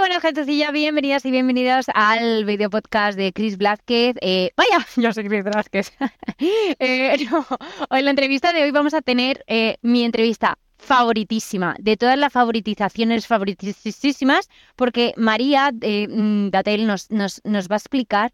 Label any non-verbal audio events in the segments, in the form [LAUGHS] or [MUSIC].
buenas gentecilla, bienvenidas y bienvenidos al video podcast de Chris Blázquez. Eh, vaya, [LAUGHS] yo soy Chris Blázquez. [LAUGHS] eh, en la entrevista de hoy vamos a tener eh, mi entrevista favoritísima, de todas las favoritizaciones favoritísimas, porque María eh, mm, Datel nos, nos va a explicar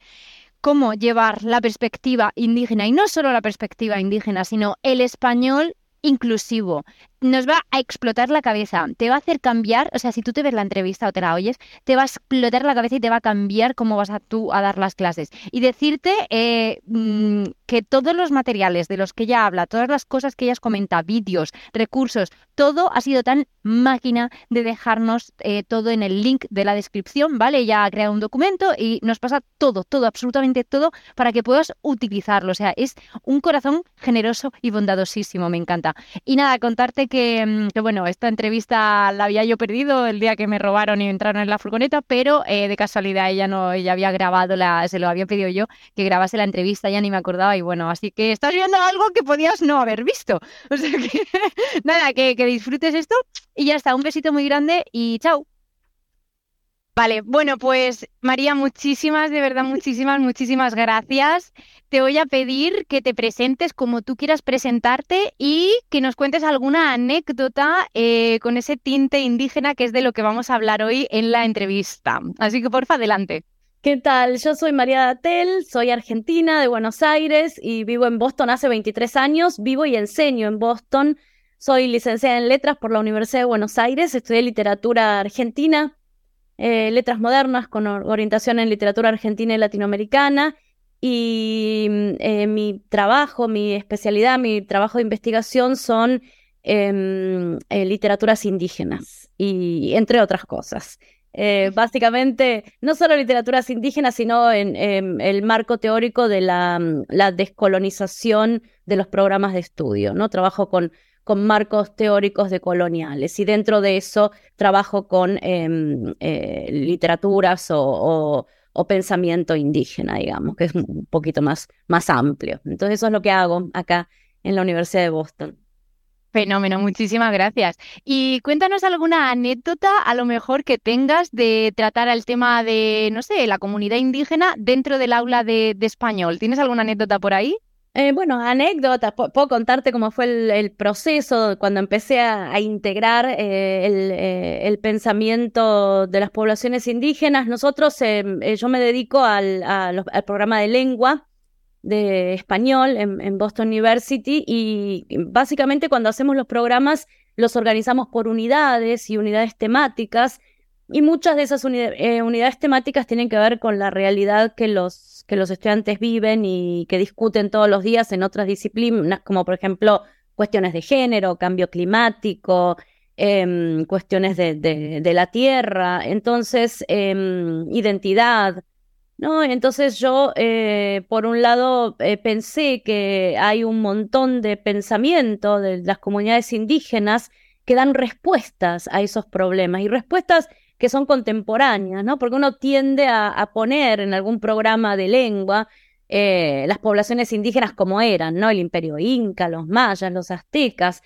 cómo llevar la perspectiva indígena, y no solo la perspectiva indígena, sino el español inclusivo, nos va a explotar la cabeza, te va a hacer cambiar, o sea, si tú te ves la entrevista o te la oyes, te va a explotar la cabeza y te va a cambiar cómo vas a tú a dar las clases. Y decirte eh, mm, que todos los materiales de los que ella habla, todas las cosas que ella comenta, vídeos, recursos, todo ha sido tan máquina de dejarnos eh, todo en el link de la descripción, ¿vale? Ella ha creado un documento y nos pasa todo, todo, absolutamente todo para que puedas utilizarlo. O sea, es un corazón generoso y bondadosísimo, me encanta. Y nada, contarte Mm, que, bueno, esta entrevista la había yo perdido el día que me robaron y entraron en la furgoneta, pero eh, de casualidad ella no, ella había grabado, la, se lo había pedido yo, que grabase la entrevista, ya ni me acordaba y bueno, así que estás viendo algo que podías no haber visto. [LAUGHS] O sea que, nada, que, que disfrutes esto y ya está, un besito muy grande y chao. Vale, bueno, pues María, muchísimas, de verdad, muchísimas, muchísimas gracias. Te voy a pedir que te presentes como tú quieras presentarte y que nos cuentes alguna anécdota eh, con ese tinte indígena que es de lo que vamos a hablar hoy en la entrevista. Así que porfa, adelante. ¿Qué tal? Yo soy María Datel, soy argentina de Buenos Aires y vivo en Boston hace 23 años. Vivo y enseño en Boston. Soy licenciada en letras por la Universidad de Buenos Aires, estudié literatura argentina eh, letras modernas con orientación en literatura argentina y latinoamericana. Y mm, eh, mi trabajo, mi especialidad, mi trabajo de investigación son em, eh, literaturas indígenas y entre otras cosas. básicamente, no solo literaturas indígenas, sino en, em, el marco teórico de la, mm, la, descolonización de los programas de estudio. ¿no? Trabajo con con marcos teóricos decoloniales y dentro de eso trabajo con em, eh, literaturas o, pensamiento indígena, digamos, que es un poquito más, más amplio. Entonces eso es lo que hago acá en la Universidad de Boston. Fenómeno, muchísimas gracias. Y cuéntanos alguna anécdota, a lo mejor que tengas de tratar el tema de, no sé, la comunidad indígena dentro del aula de español. ¿Tienes alguna anécdota por ahí? Eh, bueno, anécdotas, puedo contarte cómo fue el, proceso cuando empecé a, integrar eh, eh, el, pensamiento de las poblaciones indígenas. Nosotros, yo me dedico al, programa de lengua de español en, Boston University y básicamente cuando hacemos los programas los organizamos por unidades y unidades temáticas y muchas de esas unidades temáticas tienen que ver con la realidad que los que los estudiantes viven y que discuten todos los días en otras disciplinas, como por ejemplo cuestiones de género, cambio climático, em, cuestiones de, la tierra, entonces em, identidad. ¿no? Entonces yo, eh, por un lado, eh, pensé que hay un montón de pensamiento de las comunidades indígenas que dan respuestas a esos problemas y respuestas que son contemporáneas, ¿no? Porque uno tiende a, poner en algún programa de lengua eh, las poblaciones indígenas como eran, ¿no? El imperio inca, los mayas, los aztecas.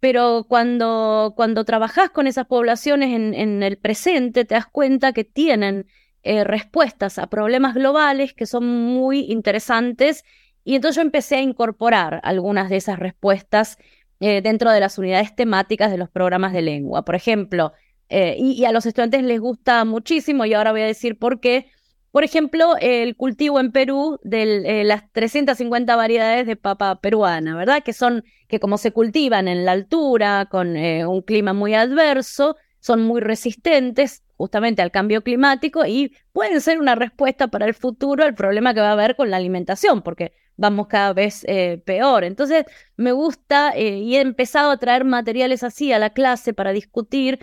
Pero cuando, cuando trabajás con esas poblaciones en, el presente, te das cuenta que tienen eh, respuestas a problemas globales que son muy interesantes. Y entonces yo empecé a incorporar algunas de esas respuestas eh, dentro de las unidades temáticas de los programas de lengua. Por ejemplo, eh, y, a los estudiantes les gusta muchísimo y ahora voy a decir por qué. Por ejemplo, el cultivo en Perú de eh, las 350 variedades de papa peruana, ¿verdad? Que son, que como se cultivan en la altura, con eh, un clima muy adverso, son muy resistentes justamente al cambio climático y pueden ser una respuesta para el futuro al problema que va a haber con la alimentación, porque vamos cada vez peor. Entonces, me gusta y he empezado a traer materiales así a la clase para discutir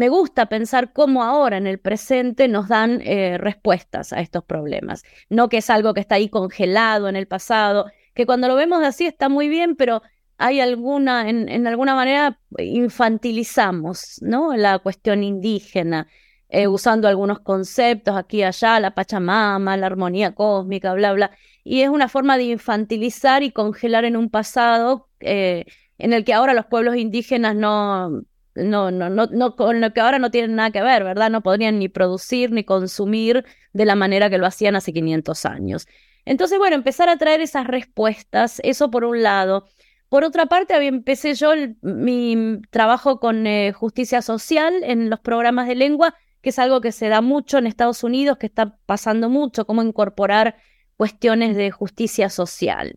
me gusta pensar cómo ahora en el presente nos dan eh, respuestas a estos problemas, no que es algo que está ahí congelado en el pasado, que cuando lo vemos así está muy bien, pero hay alguna, en, alguna manera infantilizamos, ¿no? La cuestión indígena, eh, usando algunos conceptos aquí y allá, la Pachamama, la armonía cósmica, bla, bla, y es una forma de infantilizar y congelar en un pasado eh, en el que ahora los pueblos indígenas no, no, no, no, no, con lo que ahora no tienen nada que ver, ¿verdad? No podrían ni producir ni consumir de la manera que lo hacían hace 500 años. Entonces, bueno, empezar a traer esas respuestas, eso por un lado. Por otra parte, empecé yo mi trabajo con eh, justicia social en los programas de lengua, que es algo que se da mucho en Estados Unidos, que está pasando mucho, cómo incorporar cuestiones de justicia social.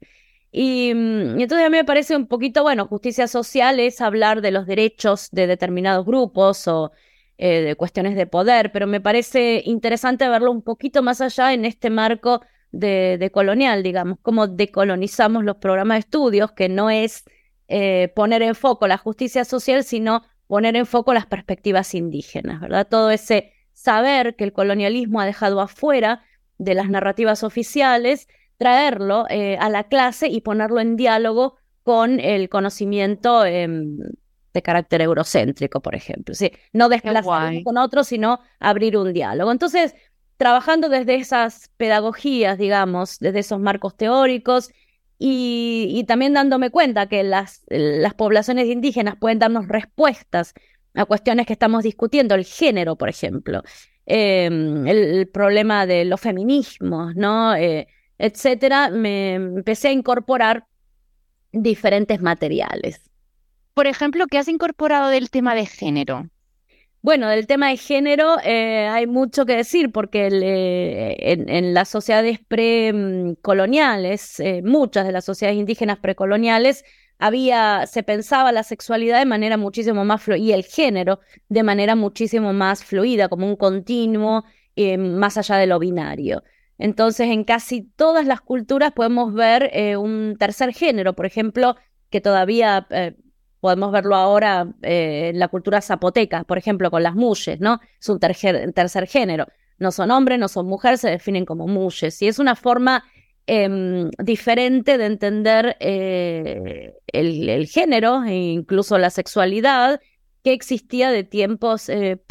Y, mm, entonces a mí me parece un poquito, bueno, justicia social es hablar de los derechos de determinados grupos o eh, de cuestiones de poder, pero me parece interesante verlo un poquito más allá en este marco de, colonial, digamos, cómo decolonizamos los programas de estudios, que no es eh, poner en foco la justicia social, sino poner en foco las perspectivas indígenas, ¿verdad? Todo ese saber que el colonialismo ha dejado afuera de las narrativas oficiales, traerlo eh, a la clase y ponerlo en diálogo con el conocimiento em, de carácter eurocéntrico, por ejemplo. ¿sí? No desplazar con otros, sino abrir un diálogo. Entonces, trabajando desde esas pedagogías, digamos, desde esos marcos teóricos y, también dándome cuenta que las, las poblaciones indígenas pueden darnos respuestas a cuestiones que estamos discutiendo, el género, por ejemplo, em, el, problema de los feminismos, ¿no? Eh, etcétera, me empecé a incorporar diferentes materiales. Por ejemplo, ¿qué has incorporado del tema de género? Bueno, del tema de género eh, hay mucho que decir porque eh, en, las sociedades precoloniales, eh, muchas de las sociedades indígenas precoloniales, había, se pensaba la sexualidad de manera muchísimo más fluida y el género de manera muchísimo más fluida, como un continuo más allá de lo binario. Entonces, en casi todas las culturas podemos ver un tercer género, por ejemplo, que todavía Podemos verlo ahora eh, en la cultura zapoteca, por ejemplo, con las muyes, ¿no? Es un tercer, género. No son hombres, no son mujeres, se definen como muyes. Y es una forma em, diferente de entender eh, el, género e incluso la sexualidad que existía de tiempos eh,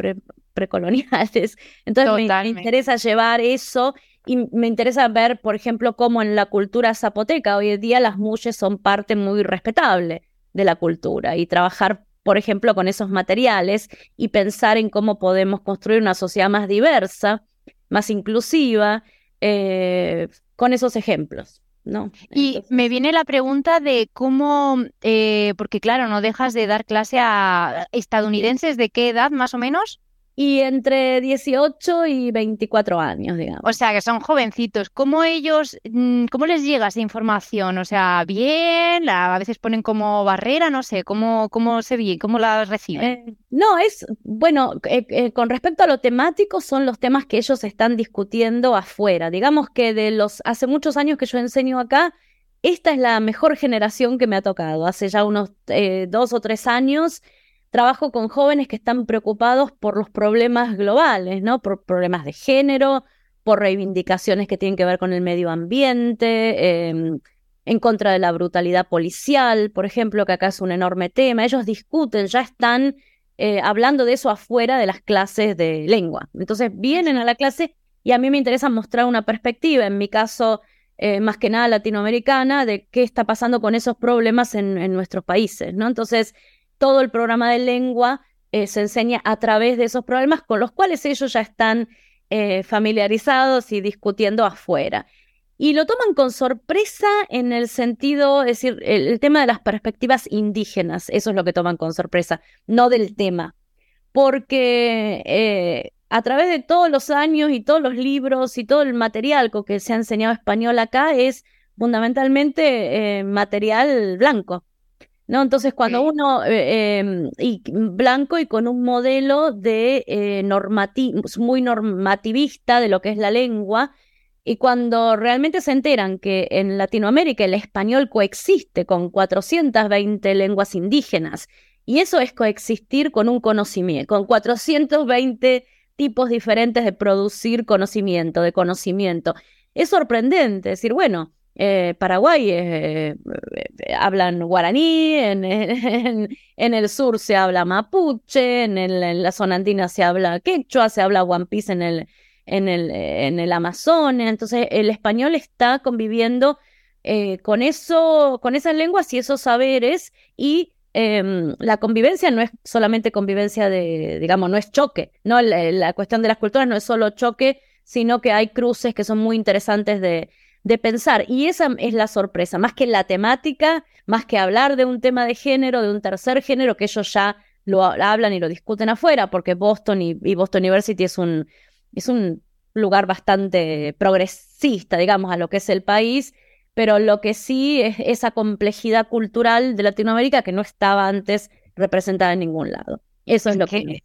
precoloniales. [LAUGHS] Entonces me, interesa llevar eso y me interesa ver, por ejemplo, cómo en la cultura zapoteca hoy en día las muyes son parte muy respetable de la cultura y trabajar, por ejemplo, con esos materiales y pensar en cómo podemos construir una sociedad más diversa, más inclusiva, eh, con esos ejemplos. ¿no? Y me viene la pregunta de cómo, eh, porque claro, no dejas de dar clase a estadounidenses, ¿de qué edad más o menos? Y entre 18 y 24 años, digamos. O sea, que son jovencitos. ¿Cómo ellos, mm, cómo les llega esa información? O sea, bien, a veces ponen como barrera, no sé, ¿cómo, cómo se ve, cómo la reciben? Eh, no, es, bueno, eh, eh, con respecto a lo temático, son los temas que ellos están discutiendo afuera. Digamos que de los, hace muchos años que yo enseño acá, esta es la mejor generación que me ha tocado. Hace ya unos dos o tres años trabajo con jóvenes que están preocupados por los problemas globales, ¿no? Por problemas de género, por reivindicaciones que tienen que ver con el medio ambiente, em, en contra de la brutalidad policial, por ejemplo, que acá es un enorme tema. Ellos discuten, ya están eh, hablando de eso afuera de las clases de lengua. Entonces vienen a la clase y a mí me interesa mostrar una perspectiva, en mi caso, eh, más que nada latinoamericana, de qué está pasando con esos problemas en, en nuestros países, ¿no? Entonces, todo el programa de lengua eh, se enseña a través de esos problemas con los cuales ellos ya están eh, familiarizados y discutiendo afuera. Y lo toman con sorpresa en el sentido, es decir, el, tema de las perspectivas indígenas, eso es lo que toman con sorpresa, no del tema. Porque eh, a través de todos los años y todos los libros y todo el material con que se ha enseñado español acá es fundamentalmente material blanco. ¿No? Entonces, cuando uno, eh, em, y blanco y con un modelo de eh, muy normativista de lo que es la lengua, y cuando realmente se enteran que en Latinoamérica el español coexiste con 420 lenguas indígenas, y eso es coexistir con un conocimiento, con 420 tipos diferentes de producir conocimiento, de conocimiento. Es sorprendente decir, bueno, eh, Paraguay eh, eh, hablan guaraní, en, el sur se habla mapuche, en, la zona andina se habla quechua, se habla piece en el, en el, en el Amazonas. Entonces el español está conviviendo con, eso, con esas lenguas y esos saberes y em, la convivencia no es solamente convivencia de, digamos, no es choque, ¿no? La, cuestión de las culturas no es solo choque, sino que hay cruces que son muy interesantes de, de pensar. Y esa es la sorpresa, más que la temática, más que hablar de un tema de género, de un tercer género, que ellos ya lo hablan y lo discuten afuera, porque Boston y, Boston University es un, es un lugar bastante progresista, digamos, a lo que es el país, pero lo que sí es esa complejidad cultural de Latinoamérica que no estaba antes representada en ningún lado. Eso es lo que...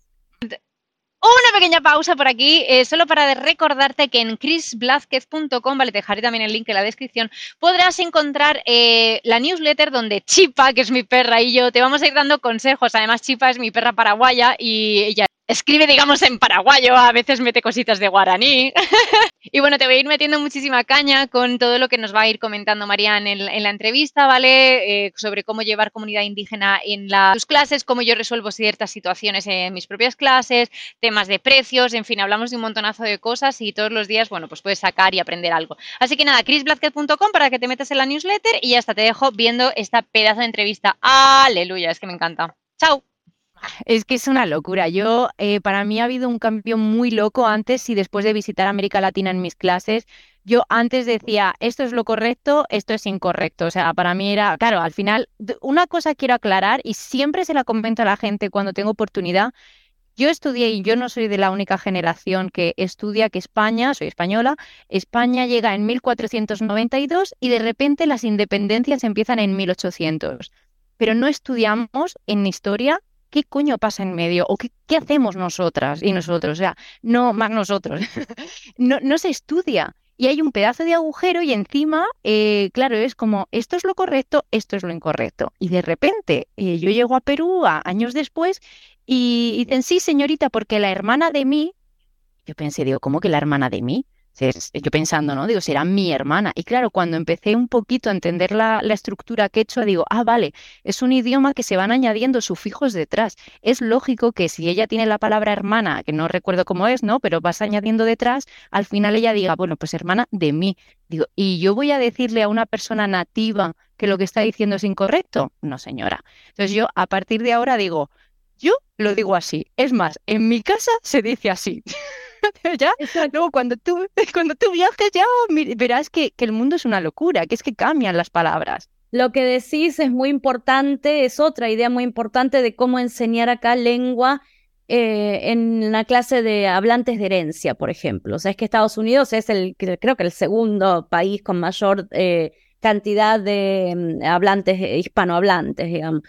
Una pequeña pausa por aquí, eh, solo para recordarte que en chrisblazquez.com, vale, te dejaré también el link en la descripción, podrás encontrar eh, la newsletter donde Chipa, que es mi perra, y yo te vamos a ir dando consejos. Además, Chipa es mi perra paraguaya y ella escribe, digamos, en paraguayo, a veces mete cositas de guaraní. [LAUGHS] y bueno, te voy a ir metiendo muchísima caña con todo lo que nos va a ir comentando Marian en, la entrevista, ¿vale? Eh, sobre cómo llevar comunidad indígena en las clases, cómo yo resuelvo ciertas situaciones en mis propias clases, temas de precios, en fin, hablamos de un montonazo de cosas y todos los días, bueno, pues puedes sacar y aprender algo. Así que nada, chrisblazquez.com para que te metas en la newsletter y hasta te dejo viendo esta pedazo de entrevista. Aleluya, es que me encanta. Chao. Es que es una locura. Yo, eh, para mí ha habido un cambio muy loco antes y después de visitar América Latina en mis clases. Yo antes decía, esto es lo correcto, esto es incorrecto. O sea, para mí era, claro, al final, una cosa quiero aclarar y siempre se la comento a la gente cuando tengo oportunidad. Yo estudié y yo no soy de la única generación que estudia que España, soy española, España llega en 1492 y de repente las independencias empiezan en 1800. Pero no estudiamos en historia ¿qué coño pasa en medio? ¿O qué, hacemos nosotras y nosotros? O sea, no más nosotros. [LAUGHS] no, se estudia. Y hay un pedazo de agujero y encima, eh, claro, es como, esto es lo correcto, esto es lo incorrecto. Y de repente, eh, yo llego a Perú años después y dicen, sí, señorita, porque la hermana de mí, yo pensé, digo, ¿cómo que la hermana de mí? Yo pensando, ¿no? Digo, será mi hermana. Y claro, cuando empecé un poquito a entender la, estructura que he hecho, digo, ah, vale, es un idioma que se van añadiendo sufijos detrás. Es lógico que si ella tiene la palabra hermana, que no recuerdo cómo es, ¿no? Pero vas añadiendo detrás, al final ella diga, bueno, pues hermana de mí. Digo, ¿y yo voy a decirle a una persona nativa que lo que está diciendo es incorrecto? No, señora. Entonces yo a partir de ahora digo, yo lo digo así. Es más, en mi casa se dice así. [LAUGHS] [LAUGHS] ya, luego cuando tú, [LAUGHS] cuando tú viajes ya verás que, que el mundo es una locura, que es que cambian las palabras. Lo que decís es muy importante, es otra idea muy importante de cómo enseñar acá lengua eh, en la clase de hablantes de herencia, por ejemplo. O sea, es que Estados Unidos es el, creo que el segundo país con mayor eh, cantidad de mm, hablantes, hispanohablantes, digamos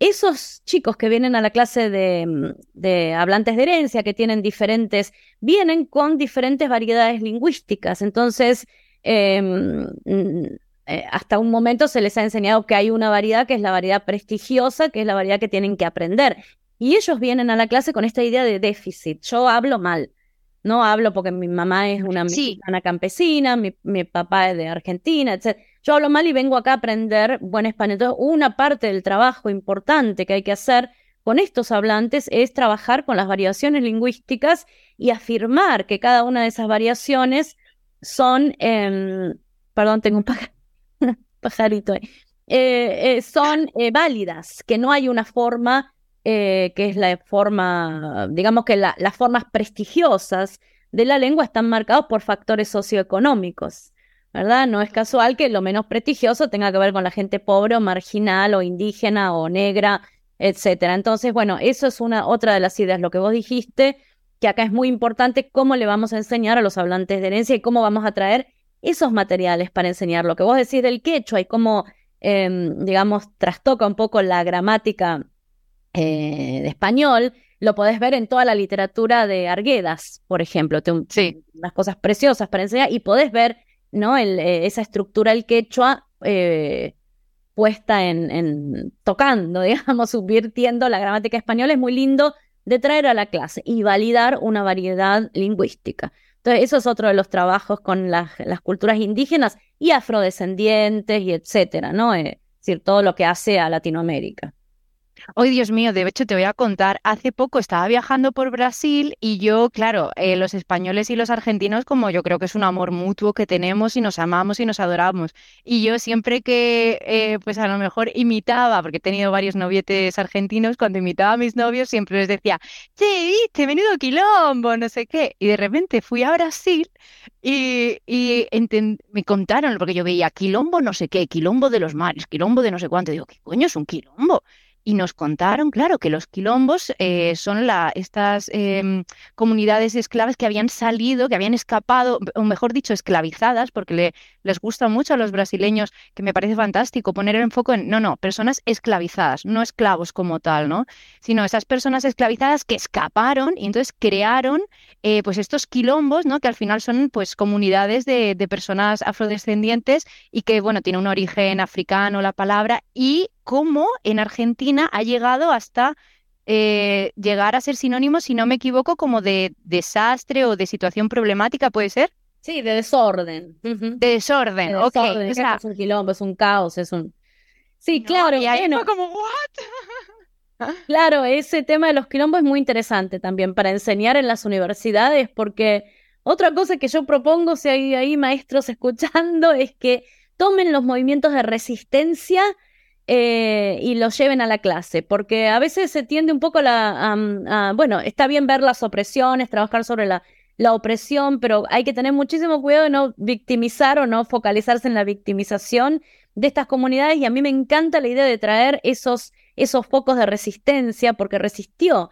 esos chicos que vienen a la clase de, de, hablantes de herencia, que tienen diferentes, vienen con diferentes variedades lingüísticas. Entonces, em, mm, eh, hasta un momento se les ha enseñado que hay una variedad que es la variedad prestigiosa, que es la variedad que tienen que aprender. Y ellos vienen a la clase con esta idea de déficit. Yo hablo mal. No hablo porque mi mamá es una mexicana campesina, mi, mi, papá es de Argentina, etc. Yo hablo mal y vengo acá a aprender buen español. Entonces, una parte del trabajo importante que hay que hacer con estos hablantes es trabajar con las variaciones lingüísticas y afirmar que cada una de esas variaciones son, em, perdón, tengo un [LAUGHS] pajarito ahí, eh, eh, son eh, válidas, que no hay una forma que es la forma, digamos que las formas prestigiosas de la lengua están marcados por factores socioeconómicos. ¿Verdad? No es casual que lo menos prestigioso tenga que ver con la gente pobre o marginal o indígena o negra, etcétera. Entonces, bueno, eso es una otra de las ideas, lo que vos dijiste, que acá es muy importante cómo le vamos a enseñar a los hablantes de herencia y cómo vamos a traer esos materiales para enseñar. Lo que vos decís del quechua y cómo, em, digamos, trastoca un poco la gramática eh, de español, lo podés ver en toda la literatura de Arguedas, por ejemplo. sí. Unas cosas preciosas para enseñar y podés ver ¿no? El, eh, esa estructura del quechua eh, puesta en, tocando, [LAUGHS] digamos, subvirtiendo la gramática española, es muy lindo de traer a la clase y validar una variedad lingüística. Entonces, eso es otro de los trabajos con las, culturas indígenas y afrodescendientes y etcétera, ¿no? Es decir, todo lo que hace a Latinoamérica. Hoy, Dios mío, de hecho te voy a contar, hace poco estaba viajando por Brasil y yo, claro, eh, los españoles y los argentinos, como yo creo que es un amor mutuo que tenemos y nos amamos y nos adoramos. Y yo siempre que, eh, pues a lo mejor imitaba, porque he tenido varios novietes argentinos, cuando imitaba a mis novios siempre les decía, che, viste, menudo quilombo, no sé qué. Y de repente fui a Brasil y, y me contaron, porque yo veía quilombo no sé qué, quilombo de los mares, quilombo de no sé cuánto. digo, ¿qué coño es un quilombo? Y nos contaron, claro, que los quilombos eh, son la, estas em, comunidades esclavas que habían salido, que habían escapado, o mejor dicho, esclavizadas, porque le, les gusta mucho a los brasileños, que me parece fantástico poner el enfoque en, no, no, personas esclavizadas, no esclavos como tal, ¿no? Sino esas personas esclavizadas que escaparon y entonces crearon eh, pues estos quilombos, ¿no? Que al final son pues comunidades de, de personas afrodescendientes y que, bueno, tiene un origen africano la palabra y cómo en Argentina ha llegado hasta eh, llegar a ser sinónimo, si no me equivoco, como de desastre o de situación problemática, ¿puede ser? Sí, de desorden. De desorden, ok. es un quilombo, es un caos, es un... Sí, claro. Y ahí como, ¿what? [LAUGHS] claro, ese tema de los quilombos es muy interesante también para enseñar en las universidades, porque otra cosa que yo propongo, si hay ahí maestros [LAUGHS] escuchando, es que tomen los movimientos de resistencia eh, y los lleven a la clase, porque a veces se tiende un poco la, bueno, está bien ver las opresiones, trabajar sobre la, la opresión, pero hay que tener muchísimo cuidado de no victimizar o no focalizarse en la victimización de estas comunidades y a mí me encanta la idea de traer esos, esos focos de resistencia porque resistió.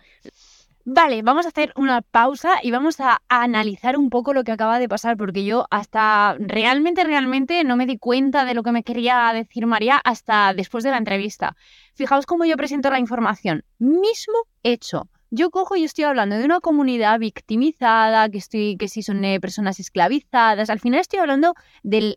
Vale, vamos a hacer una pausa y vamos a, analizar un poco lo que acaba de pasar, porque yo hasta realmente, realmente no me di cuenta de lo que me quería decir María hasta después de la entrevista. Fijaos cómo yo presento la información. Mismo hecho. Yo cojo y estoy hablando de una comunidad victimizada, que estoy, que si son eh, personas esclavizadas. Al final estoy hablando de,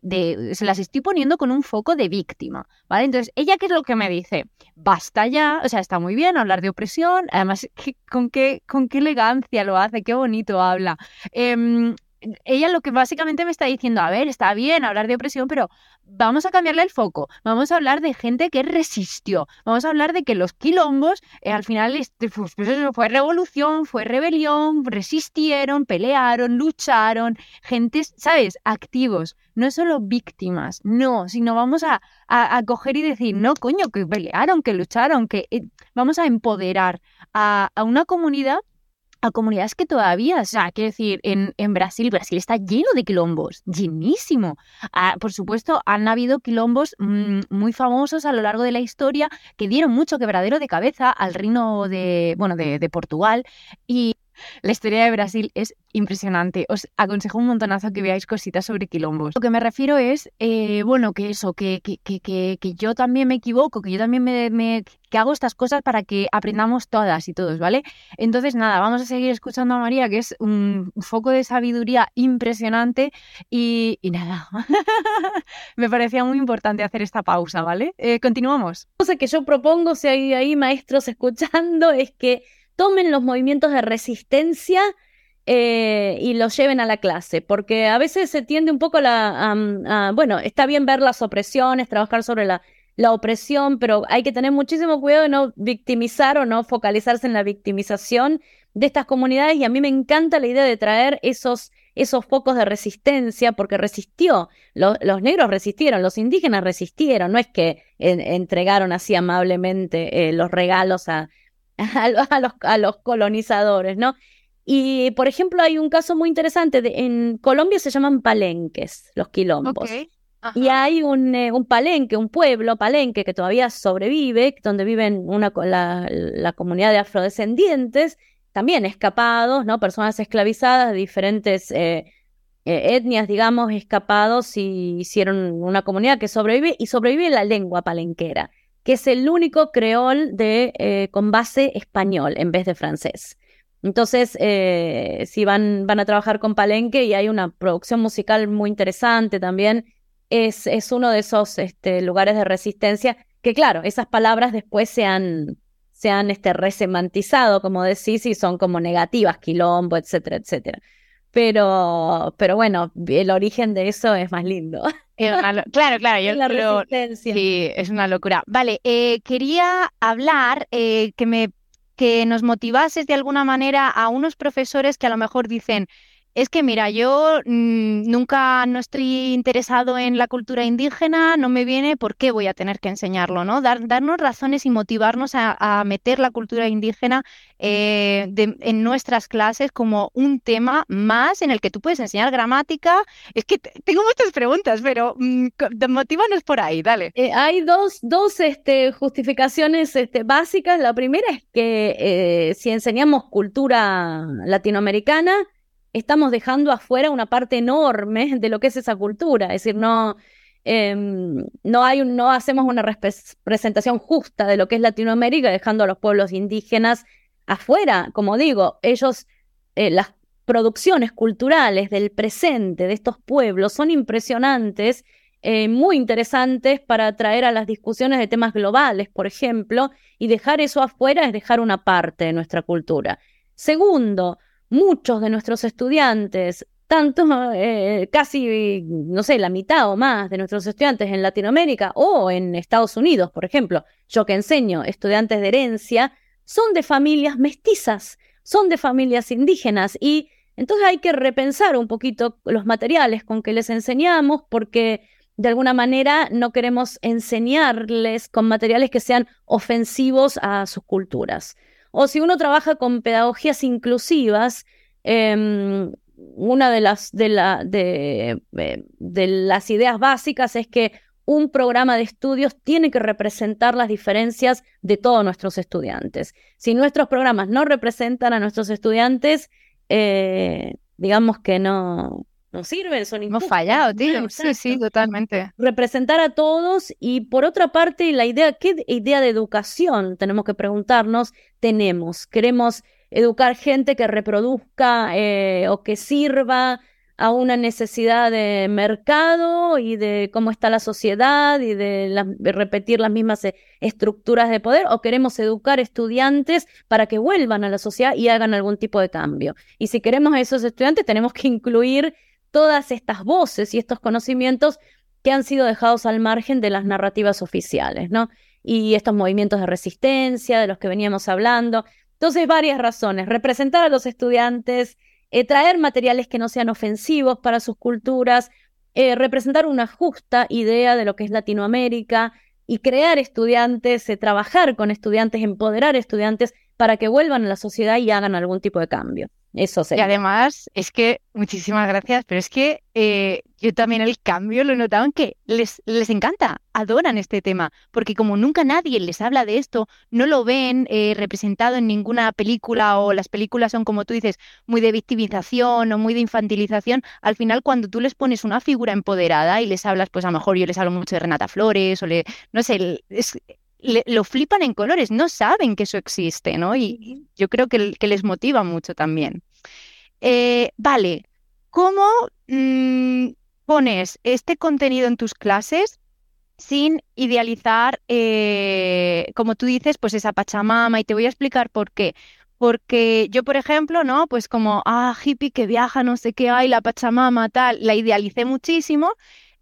se las estoy poniendo con un foco de víctima, ¿vale? Entonces, ella qué es lo que me dice, basta ya, o sea, está muy bien hablar de opresión, además, [LAUGHS] con qué, con qué elegancia lo hace, qué bonito habla. Em, ella lo que básicamente me está diciendo, a ver, está bien hablar de opresión, pero vamos a cambiarle el foco, vamos a hablar de gente que resistió, vamos a hablar de que los quilombos eh, al final este, pues, pues fue revolución, fue rebelión, resistieron, pelearon, lucharon, gentes, ¿sabes? Activos, no solo víctimas, no, sino vamos a, a, coger y decir, no, coño, que pelearon, que lucharon, que eh, vamos a empoderar a, a una comunidad a comunidades que todavía, o sea, quiero decir, en, en Brasil, Brasil está lleno de quilombos, llenísimo. Ah, por supuesto, han habido quilombos mm, muy famosos a lo largo de la historia que dieron mucho quebradero de cabeza al reino de, bueno, de, de Portugal y la historia de Brasil es impresionante. Os aconsejo un montonazo que veáis cositas sobre quilombos. Lo que me refiero es, eh, bueno, que eso, que, que, que, que, yo también me equivoco, que yo también me, que hago estas cosas para que aprendamos todas y todos, ¿vale? Entonces, nada, vamos a seguir escuchando a María, que es un foco de sabiduría impresionante y, nada, [LAUGHS] me parecía muy importante hacer esta pausa, ¿vale? Eh, continuamos. Cosa que yo propongo, si hay ahí maestros escuchando, es que tomen los movimientos de resistencia eh, y los lleven a la clase, porque a veces se tiende un poco la, bueno, está bien ver las opresiones, trabajar sobre la, la opresión, pero hay que tener muchísimo cuidado de no victimizar o no focalizarse en la victimización de estas comunidades y a mí me encanta la idea de traer esos, esos focos de resistencia porque resistió, los, negros resistieron, los indígenas resistieron, no es que entregaron así amablemente eh, los regalos a, [LAUGHS] a, los, a los colonizadores, ¿no? Y, por ejemplo, hay un caso muy interesante. en Colombia se llaman palenques, los quilombos. Y hay un, eh, un, palenque, un pueblo palenque que todavía sobrevive, donde viven una, la, la comunidad de afrodescendientes, también escapados, ¿no? Personas esclavizadas de diferentes eh, eh, etnias, digamos, escapados y hicieron una comunidad que sobrevive y sobrevive la lengua palenquera que es el único creol de, eh, con base español en vez de francés. Entonces, eh, si van, van a trabajar con Palenque y hay una producción musical muy interesante también, es, es uno de esos este, lugares de resistencia que, claro, esas palabras después se han, se han este, resemantizado, como decís, y son como negativas, quilombo, etcétera, etcétera. Pero, pero bueno, el origen de eso es más lindo. claro, claro, [LAUGHS] yo la creo, resistencia. sí, es una locura. Vale, eh, quería hablar eh, que me que nos motivases de alguna manera a unos profesores que a lo mejor dicen, es que mira, yo mm, nunca no estoy interesado en la cultura indígena, no me viene, ¿por qué voy a tener que enseñarlo? ¿no? Dar, darnos razones y motivarnos a, meter la cultura indígena eh, en nuestras clases como un tema más en el que tú puedes enseñar gramática. Es que tengo muchas preguntas, pero mm, motívanos por ahí, dale. Eh, hay dos, dos este, justificaciones este, básicas. La primera es que eh, si enseñamos cultura latinoamericana, estamos dejando afuera una parte enorme de lo que es esa cultura. Es decir, no, em, no, hacemos una representación justa de lo que es Latinoamérica, dejando a los pueblos indígenas afuera. Como digo, ellos, eh, las producciones culturales del presente de estos pueblos son impresionantes. Eh, muy interesantes para atraer a las discusiones de temas globales, por ejemplo, y dejar eso afuera es dejar una parte de nuestra cultura. Segundo, muchos de nuestros estudiantes, tanto eh, casi, no sé, la mitad o más de nuestros estudiantes en Latinoamérica o en Estados Unidos, por ejemplo, yo que enseño estudiantes de herencia, son de familias mestizas, son de familias indígenas y entonces hay que repensar un poquito los materiales con que les enseñamos porque de alguna manera no queremos enseñarles con materiales que sean ofensivos a sus culturas. O si uno trabaja con pedagogías inclusivas, em, una eh, de las ideas básicas es que un programa de estudios tiene que representar las diferencias de todos nuestros estudiantes. Si nuestros programas no representan a nuestros estudiantes, eh, digamos que no, no sirven, son Hemos fallado, tío. Sí, sí, totalmente. Representar a todos y por otra parte, la idea, ¿qué idea de educación tenemos que preguntarnos? Tenemos, queremos educar gente que reproduzca eh, o que sirva a una necesidad de mercado y de cómo está la sociedad y de, repetir las mismas eh, estructuras de poder, o queremos educar estudiantes para que vuelvan a la sociedad y hagan algún tipo de cambio. Y si queremos a esos estudiantes, tenemos que incluir todas estas voces y estos conocimientos que han sido dejados al margen de las narrativas oficiales, ¿no? Y estos movimientos de resistencia de los que veníamos hablando. Entonces, varias razones. Representar a los estudiantes, eh, traer materiales que no sean ofensivos para sus culturas, eh, representar una justa idea de lo que es Latinoamérica y crear estudiantes, eh, trabajar con estudiantes, empoderar estudiantes para que vuelvan a la sociedad y hagan algún tipo de cambio. Eso Y además, es que, muchísimas gracias, pero es que eh, yo también el cambio lo he notado en que les, les encanta, adoran este tema, porque como nunca nadie les habla de esto, no lo ven eh, representado en ninguna película o las películas son, como tú dices, muy de victimización o muy de infantilización, al final cuando tú les pones una figura empoderada y les hablas, pues a lo mejor yo les hablo mucho de Renata Flores o le, no sé, es, lo flipan en colores, no saben que eso existe, ¿no? Y yo creo que, que les motiva mucho también. Eh, vale, ¿cómo mm, pones este contenido en tus clases sin idealizar, eh, como tú dices, pues esa Pachamama? Y te voy a explicar por qué. Porque yo, por ejemplo, ¿no? Pues como, ah, hippie que viaja, no sé qué hay, la Pachamama, tal, la idealicé muchísimo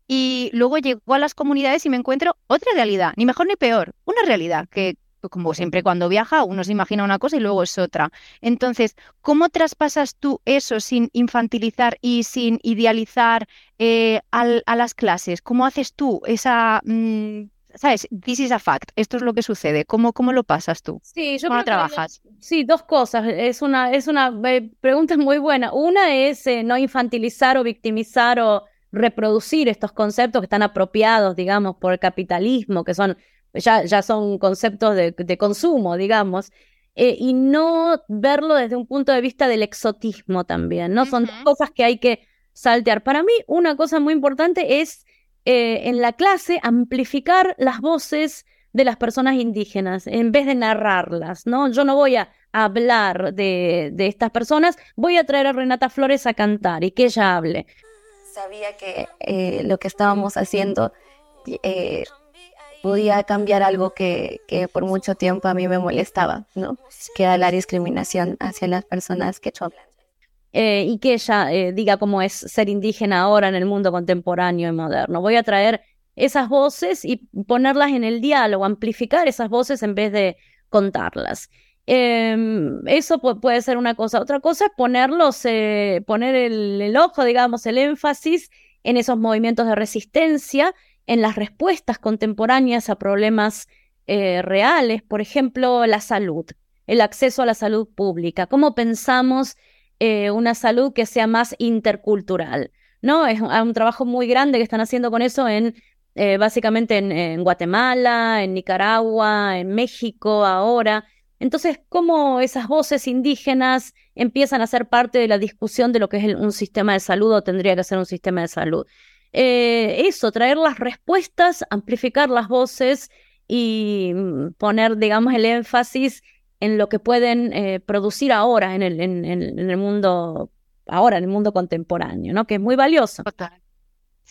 y luego llego a las comunidades y me encuentro otra realidad, ni mejor ni peor, una realidad que pues, como siempre cuando viaja uno se imagina una cosa y luego es otra. Entonces, ¿cómo traspasas tú eso sin infantilizar y sin idealizar eh, a las clases? ¿Cómo haces tú esa... Mm, ¿Sabes? This is a fact. Esto es lo que sucede. ¿Cómo, cómo lo pasas tú? Sí, yo ¿Cómo trabajas? sí, dos cosas. Es una, es una eh, pregunta muy buena. Una es eh, no infantilizar o victimizar o reproducir estos conceptos que están apropiados, digamos, por el capitalismo, que son ya, ya son conceptos de, consumo, digamos, eh, y no verlo desde un punto de vista del exotismo también, ¿no? Son cosas que hay que saltear. Para mí, una cosa muy importante es eh, en la clase amplificar las voces de las personas indígenas en vez de narrarlas, ¿no? Yo no voy a hablar de, de estas personas, voy a traer a Renata Flores a cantar y que ella hable sabía que eh, lo que estábamos haciendo eh, podía cambiar algo que, que, por mucho tiempo a mí me molestaba, ¿no? Que era la discriminación hacia las personas que hablan. eh, y que ella eh, diga cómo es ser indígena ahora en el mundo contemporáneo y moderno. Voy a traer esas voces y ponerlas en el diálogo, amplificar esas voces en vez de contarlas. Em, eso puede ser una cosa. Otra cosa es ponerlos, eh, poner el, ojo, digamos, el énfasis en esos movimientos de resistencia, en las respuestas contemporáneas a problemas reales, por ejemplo, la salud, el acceso a la salud pública. ¿Cómo pensamos eh, una salud que sea más intercultural. ¿no? Es un, trabajo muy grande que están haciendo con eso en eh, básicamente en, Guatemala, en Nicaragua, en México ahora. Entonces, ¿cómo esas voces indígenas empiezan a ser parte de la discusión de lo que es un sistema de salud o tendría que ser un sistema de salud? Eh, eso, traer las respuestas, amplificar las voces y mm, poner, digamos, el énfasis en lo que pueden eh, producir ahora en el, en, el mundo, ahora en el mundo contemporáneo, ¿no? Que es muy valioso.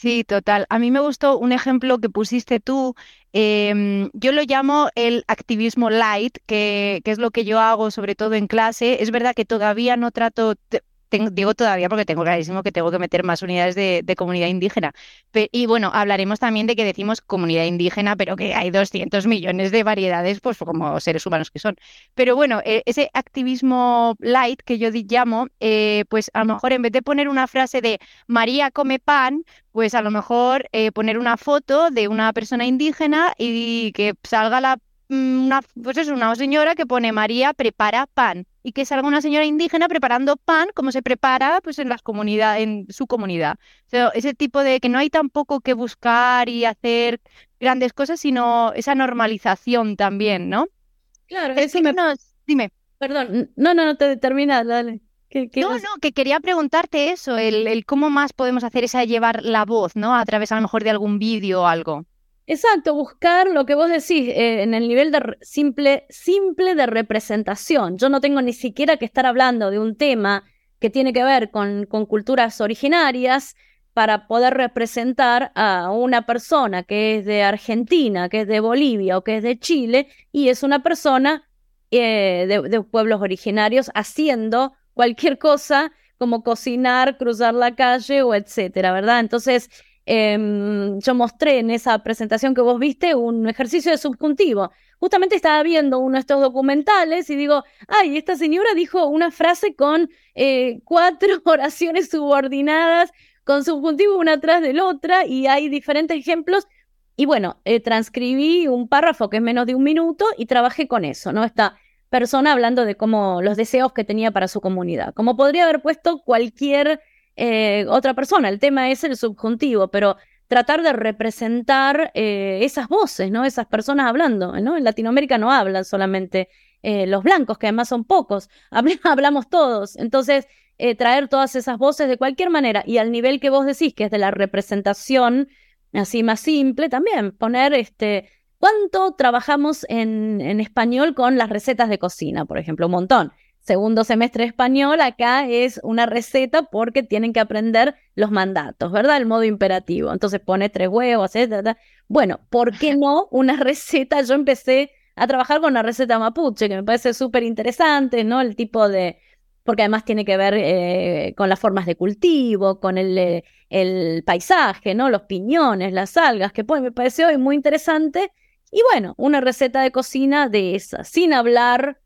Sí, total. A mí me gustó un ejemplo que pusiste tú. Em, yo lo llamo el activismo light, que, que, es lo que yo hago sobre todo en clase. Es verdad que todavía no trato digo todavía porque tengo clarísimo que tengo que meter más unidades de, comunidad indígena. y bueno, hablaremos también de que decimos comunidad indígena, pero que hay 200 millones de variedades, pues como seres humanos que son. Pero bueno, e, ese activismo light que yo llamo, eh, pues a lo mejor en vez de poner una frase de María come pan, pues a lo mejor eh, poner una foto de una persona indígena y que salga la Mm, una, pues es una señora que pone María prepara pan y que salga una señora indígena preparando pan como se prepara pues en las comunidades, en su comunidad. ese tipo de que no hay tampoco que buscar y hacer grandes cosas, sino esa normalización también, ¿no? Claro, es que dime. Perdón, no, no, no te termina, dale. no, no, que quería preguntarte eso, el, el cómo más podemos hacer esa llevar la voz, ¿no? A través a lo mejor de algún vídeo o algo. Exacto, buscar lo que vos decís eh, en el nivel de simple, simple de representación. Yo no tengo ni siquiera que estar hablando de un tema que tiene que ver con, culturas originarias para poder representar a una persona que es de Argentina, que es de Bolivia o que es de Chile y es una persona eh, de, de pueblos originarios haciendo cualquier cosa como cocinar, cruzar la calle o etcétera, ¿verdad? Entonces, Em, yo mostré en esa presentación que vos viste un ejercicio de subjuntivo. Justamente estaba viendo uno de estos documentales y digo, ay, esta señora dijo una frase con eh, cuatro [LAUGHS] oraciones subordinadas, con subjuntivo una atrás de la otra, y hay diferentes ejemplos. Y bueno, eh, transcribí un párrafo que es menos de un minuto y trabajé con eso, ¿no? Esta persona hablando de cómo los deseos que tenía para su comunidad. Como podría haber puesto cualquier eh, otra persona. El tema es el subjuntivo, pero tratar de representar eh, esas voces, ¿no? Esas personas hablando, ¿no? En Latinoamérica no hablan solamente eh, los blancos, que además son pocos, [LAUGHS] hablamos todos. Entonces, traer todas esas voces de cualquier manera y al nivel que vos decís, que es de la representación así más simple, también poner este... ¿Cuánto trabajamos en español con las recetas de cocina, por ejemplo? Un montón segundo semestre español, acá es una receta porque tienen que aprender los mandatos, ¿verdad? El modo imperativo. Entonces pone tres huevos, etc. Bueno, ¿por qué no una [LAUGHS] receta? Yo empecé a trabajar con una receta mapuche, que me parece súper interesante, ¿no? El tipo de... porque además tiene que ver eh, con las formas de cultivo, con el, eh, el paisaje, ¿no? Los piñones, las algas, que pues me pareció muy interesante. Y bueno, una receta de cocina de esa, sin hablar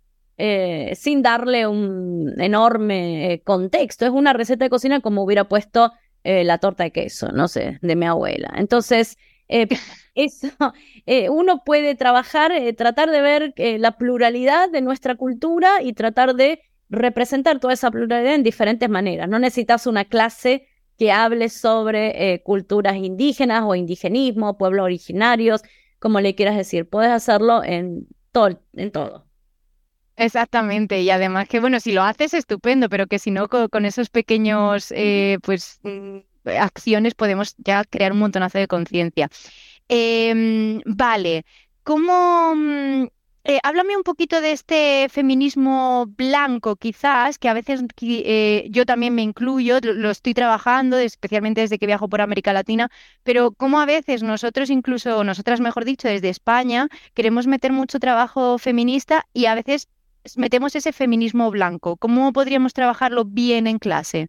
eh, sin darle un enorme eh, contexto. Es una receta de cocina como hubiera puesto eh, la torta de queso, no sé, de mi abuela. Entonces, [LAUGHS] eso, uno puede trabajar, tratar de ver la pluralidad de nuestra cultura y tratar de representar toda esa pluralidad en diferentes maneras. No necesitas una clase que hable sobre culturas indígenas o indigenismo, pueblos originarios, como le quieras decir. Puedes hacerlo en todo, en todo. Exactamente, y además que bueno, si lo haces estupendo, pero que si no con, esos pequeños eh, pues mm, acciones podemos ya crear un montonazo de conciencia. Em, vale, ¿cómo mm, eh, háblame un poquito de este feminismo blanco, quizás, que a veces eh, yo también me incluyo, lo, estoy trabajando, especialmente desde que viajo por América Latina, pero cómo a veces nosotros, incluso nosotras, mejor dicho, desde España, queremos meter mucho trabajo feminista y a veces metemos ese feminismo blanco? ¿Cómo podríamos trabajarlo bien en clase?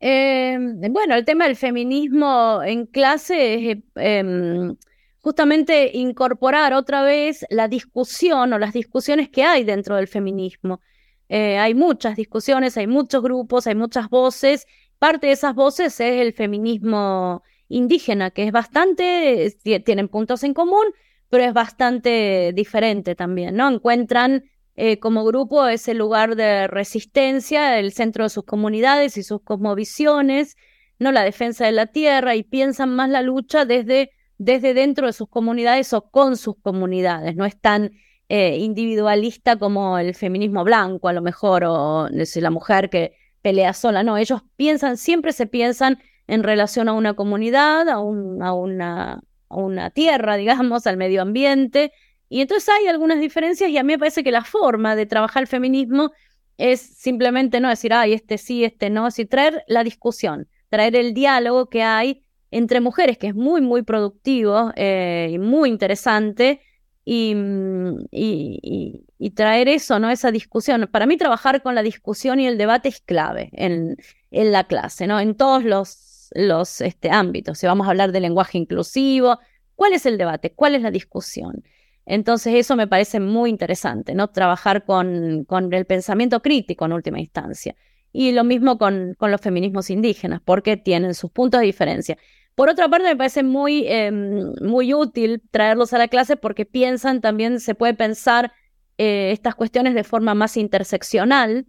Eh, bueno, el tema del feminismo en clase es em, justamente incorporar otra vez la discusión o las discusiones que hay dentro del feminismo. Eh, hay muchas discusiones, hay muchos grupos, hay muchas voces. Parte de esas voces es el feminismo indígena, que es bastante, tienen puntos en común, pero es bastante diferente también, ¿no? Encuentran eh, como grupo ese lugar de resistencia, el centro de sus comunidades y sus cosmovisiones, ¿no? La defensa de la tierra y piensan más la lucha desde, desde dentro de sus comunidades o con sus comunidades, no es tan eh, individualista como el feminismo blanco a lo mejor o la mujer que pelea sola, no, ellos piensan, siempre se piensan en relación a una comunidad, a, un, a una una tierra, [LAUGHS] digamos, al medio ambiente. Y entonces hay algunas diferencias y a mí me parece que la forma de trabajar el feminismo es simplemente no decir, ay, este sí, este no, sino traer la discusión, traer el diálogo que hay entre mujeres, que es muy, muy productivo eh, y muy interesante, mm, y, traer eso, ¿no? Esa discusión. Para mí trabajar con la discusión y el debate es clave en, en la clase, ¿no? En todos los los este, ámbitos. Si vamos a hablar de lenguaje inclusivo, ¿cuál es el debate? ¿Cuál es la discusión? Entonces eso me parece muy interesante, ¿no? Trabajar con, con el pensamiento crítico en última instancia. Y lo mismo con, con, los feminismos indígenas, porque tienen sus puntos de diferencia. Por otra parte, me parece muy, em, muy útil traerlos a la clase porque piensan también, se puede pensar eh, estas cuestiones de forma más interseccional,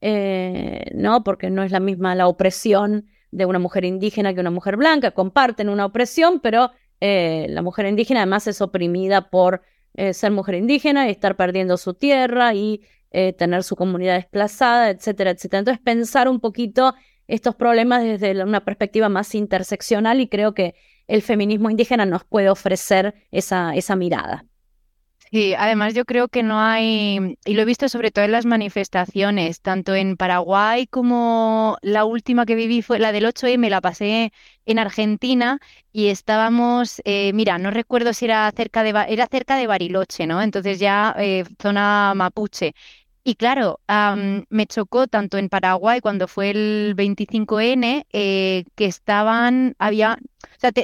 eh, ¿no? Porque no es la misma la opresión de una mujer indígena que una mujer blanca, comparten una opresión, pero eh, la mujer indígena además es oprimida por eh, ser mujer indígena y estar perdiendo su tierra y eh, tener su comunidad desplazada, etcétera, etcétera. Entonces pensar un poquito estos problemas desde una perspectiva más interseccional y creo que el feminismo indígena nos puede ofrecer esa, esa mirada. Sí, además yo creo que no hay, y lo he visto sobre todo en las manifestaciones, tanto en Paraguay como la última que viví fue la del 8M, la pasé en Argentina y estábamos, eh, mira, no recuerdo si era cerca de, era cerca de Bariloche, ¿no? Entonces ya eh, zona mapuche. Y claro, me chocó tanto en Paraguay cuando fue el 25N eh, que estaban, había,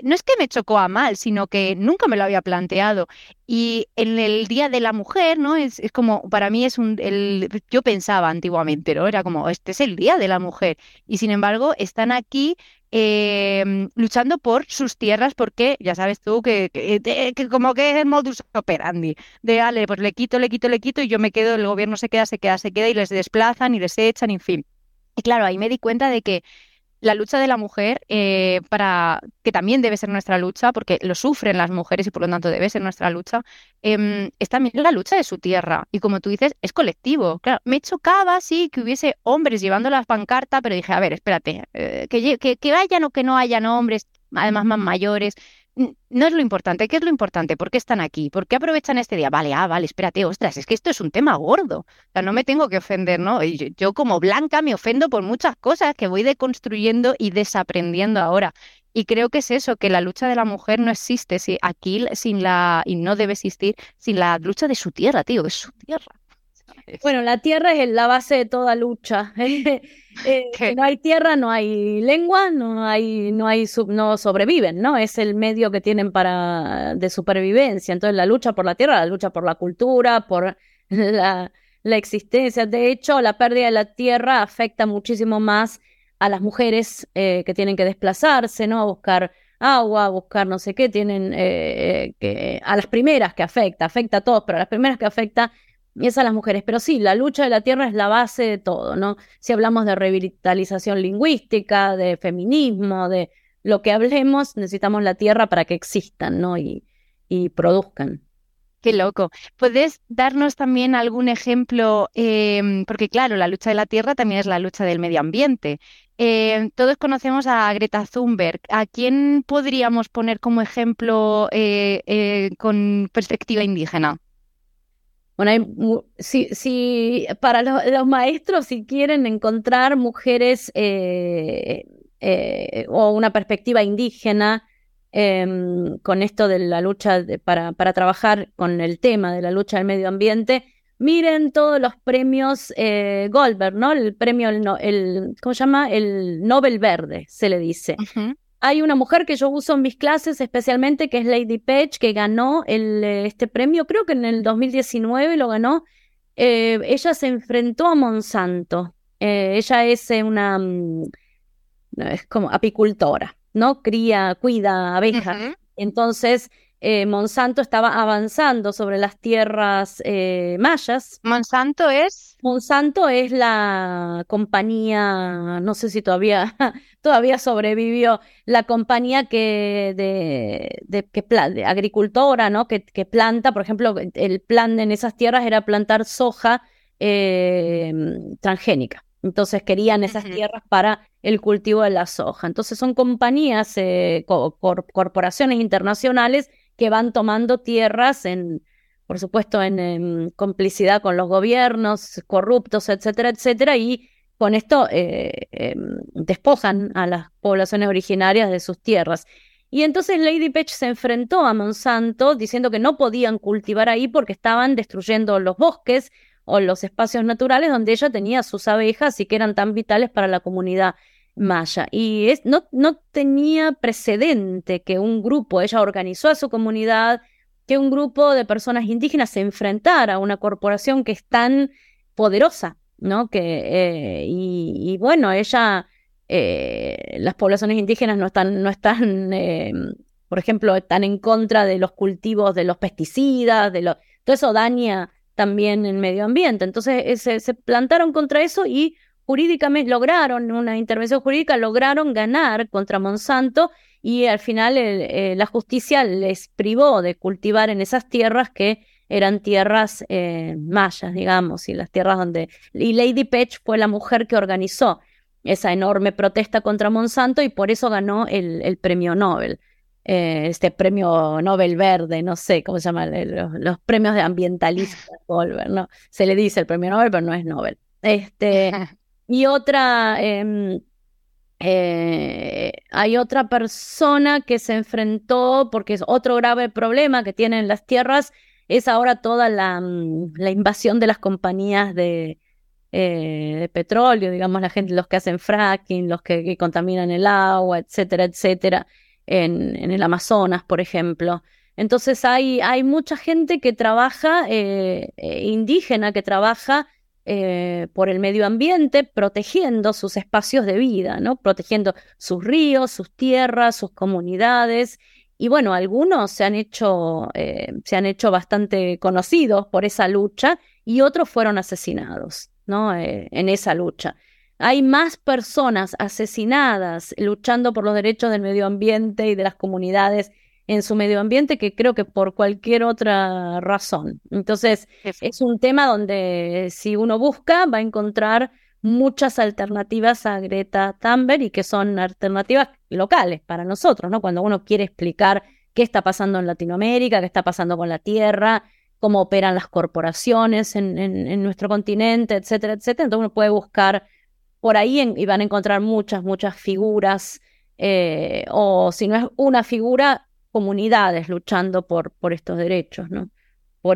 no es que me chocó a mal, sino que nunca me lo había planteado. Y en el Día de la Mujer, ¿no? Es, es como, para mí es un, el, yo pensaba antiguamente, ¿no? Era como, este es el Día de la Mujer. Y sin embargo, están aquí eh, luchando por sus tierras porque ya sabes tú que, que, como que es el modus operandi de ale, pues le quito, le quito, le quito y yo me quedo, el gobierno se queda, se queda, se queda y les desplazan y les echan, en fin. Y claro, ahí me di cuenta de que la lucha de la mujer, eh, para que también debe ser nuestra lucha, porque lo sufren las mujeres y por lo tanto debe ser nuestra lucha, eh, es también la lucha de su tierra. Y como tú dices, es colectivo. Claro, me chocaba, sí, que hubiese hombres llevando las pancartas, pero dije, a ver, espérate, eh, que, que, que vayan o que no hayan hombres, además más mayores, no es lo importante. ¿Qué es lo importante? ¿Por qué están aquí? ¿Por qué aprovechan este día? Vale, ah, vale, espérate, ostras, es que esto es un tema gordo. O sea, no me tengo que ofender, ¿no? Yo, yo como blanca me ofendo por muchas cosas que voy deconstruyendo y desaprendiendo ahora. Y creo que es eso, que la lucha de la mujer no existe si aquí sin la, y no debe existir sin la lucha de su tierra, tío, de su tierra. Bueno, la tierra es la base de toda lucha. [LAUGHS] Eh, no hay tierra, no hay lengua, no hay, no hay, no sobreviven, ¿no? Es el medio que tienen para de supervivencia. Entonces, la lucha por la tierra, la lucha por la cultura, por [LAUGHS] la, la existencia. De hecho, la pérdida de la tierra afecta muchísimo más a las mujeres eh, que tienen que desplazarse, ¿no? A buscar agua, a buscar no sé qué, tienen eh, que a las primeras que afecta, afecta a todos, pero a las primeras que afecta es a las mujeres. Pero sí, la lucha de la tierra es la base de todo, ¿no? Si hablamos de revitalización lingüística, de feminismo, de lo que hablemos, necesitamos la tierra para que existan, ¿no? Y, y produzcan. Qué loco. ¿Puedes darnos también algún ejemplo? Em, porque claro, la lucha de la tierra también es la lucha del medio ambiente. Em, todos conocemos a Greta Thunberg. ¿A quién podríamos poner como ejemplo eh, eh, con perspectiva indígena? Bueno, hay, si, para los, maestros, si quieren encontrar mujeres eh, eh, o una perspectiva indígena em, con esto de la lucha para, para trabajar con el tema de la lucha del medio ambiente, miren todos los premios eh, Goldberg, ¿no? El premio, el, ¿cómo se llama? El Nobel Verde, se le dice. Hay una mujer que yo uso en mis clases especialmente, que es Lady Page, que ganó el, este premio, creo que en el 2019 lo ganó. Eh, ella se enfrentó a Monsanto. Eh, ella es una, mm, es como apicultora, ¿no? Cría, cuida abejas. Entonces, eh, Monsanto estaba avanzando sobre las tierras eh, mayas. ¿Monsanto es? Monsanto es la compañía, no sé si todavía, [LAUGHS] todavía sobrevivió, la compañía que de, de, que, de agricultora, ¿no? Que, que, planta, por ejemplo, el plan en esas tierras era plantar soja eh, transgénica. Entonces querían esas tierras para el cultivo de la soja. Entonces son compañías, corporaciones internacionales que van tomando tierras en, por supuesto, en, complicidad con los gobiernos corruptos, etcétera, etcétera, y con esto eh, em, despojan a las poblaciones originarias de sus tierras. Y entonces Lady Page se enfrentó a Monsanto diciendo que no podían cultivar ahí porque estaban destruyendo los bosques o los espacios naturales donde ella tenía sus abejas y que eran tan vitales para la comunidad maya. Y es, no, no tenía precedente que un grupo, ella organizó a su comunidad, que un grupo de personas indígenas se enfrentara a una corporación que es tan poderosa, ¿no? Que, eh, y, bueno, ella, eh, las poblaciones indígenas no están, no están eh, por ejemplo, están en contra de los cultivos de los pesticidas, de lo, todo eso daña también el medio ambiente. Entonces se, se plantaron contra eso y jurídicamente lograron una intervención jurídica, lograron ganar contra Monsanto y al final eh, la justicia les privó de cultivar en esas tierras que eran tierras eh, mayas, digamos, y las tierras donde... Y Lady Page fue la mujer que organizó esa enorme protesta contra Monsanto y por eso ganó el, premio Nobel. Eh, este premio Nobel verde, no sé cómo se llama, los, premios de ambientalistas, [LAUGHS] ¿no? Se le dice el premio Nobel, pero no es Nobel. Este, [LAUGHS] Y otra, em, eh, hay otra persona que se enfrentó, porque es otro grave problema que tienen las tierras, es ahora toda la, mm, la invasión de las compañías de, eh, de, petróleo, digamos, la gente, los que hacen fracking, los que, contaminan el agua, etcétera, etcétera, en, en, el Amazonas, por ejemplo. Entonces hay, hay mucha gente que trabaja, eh, indígena, que trabaja eh, por el medio ambiente, protegiendo sus espacios de vida. Protegiendo sus ríos, sus tierras, sus comunidades. Y bueno, algunos se han hecho, eh, se han hecho bastante conocidos por esa lucha y otros fueron asesinados, ¿no? Eh, en esa lucha. Hay más personas asesinadas luchando por los derechos del medio ambiente y de las comunidades en su medio ambiente que creo que por cualquier otra razón. Entonces, es un tema donde si uno busca va a encontrar muchas alternativas a Greta Thunberg y que son alternativas locales para nosotros, ¿no? Cuando uno quiere explicar qué está pasando en Latinoamérica, qué está pasando con la Tierra, cómo operan las corporaciones en, en, nuestro continente, etcétera, etcétera. Entonces uno puede buscar por ahí y van a encontrar muchas, muchas figuras, eh, o si no es una figura, comunidades luchando por, por estos derechos, ¿no?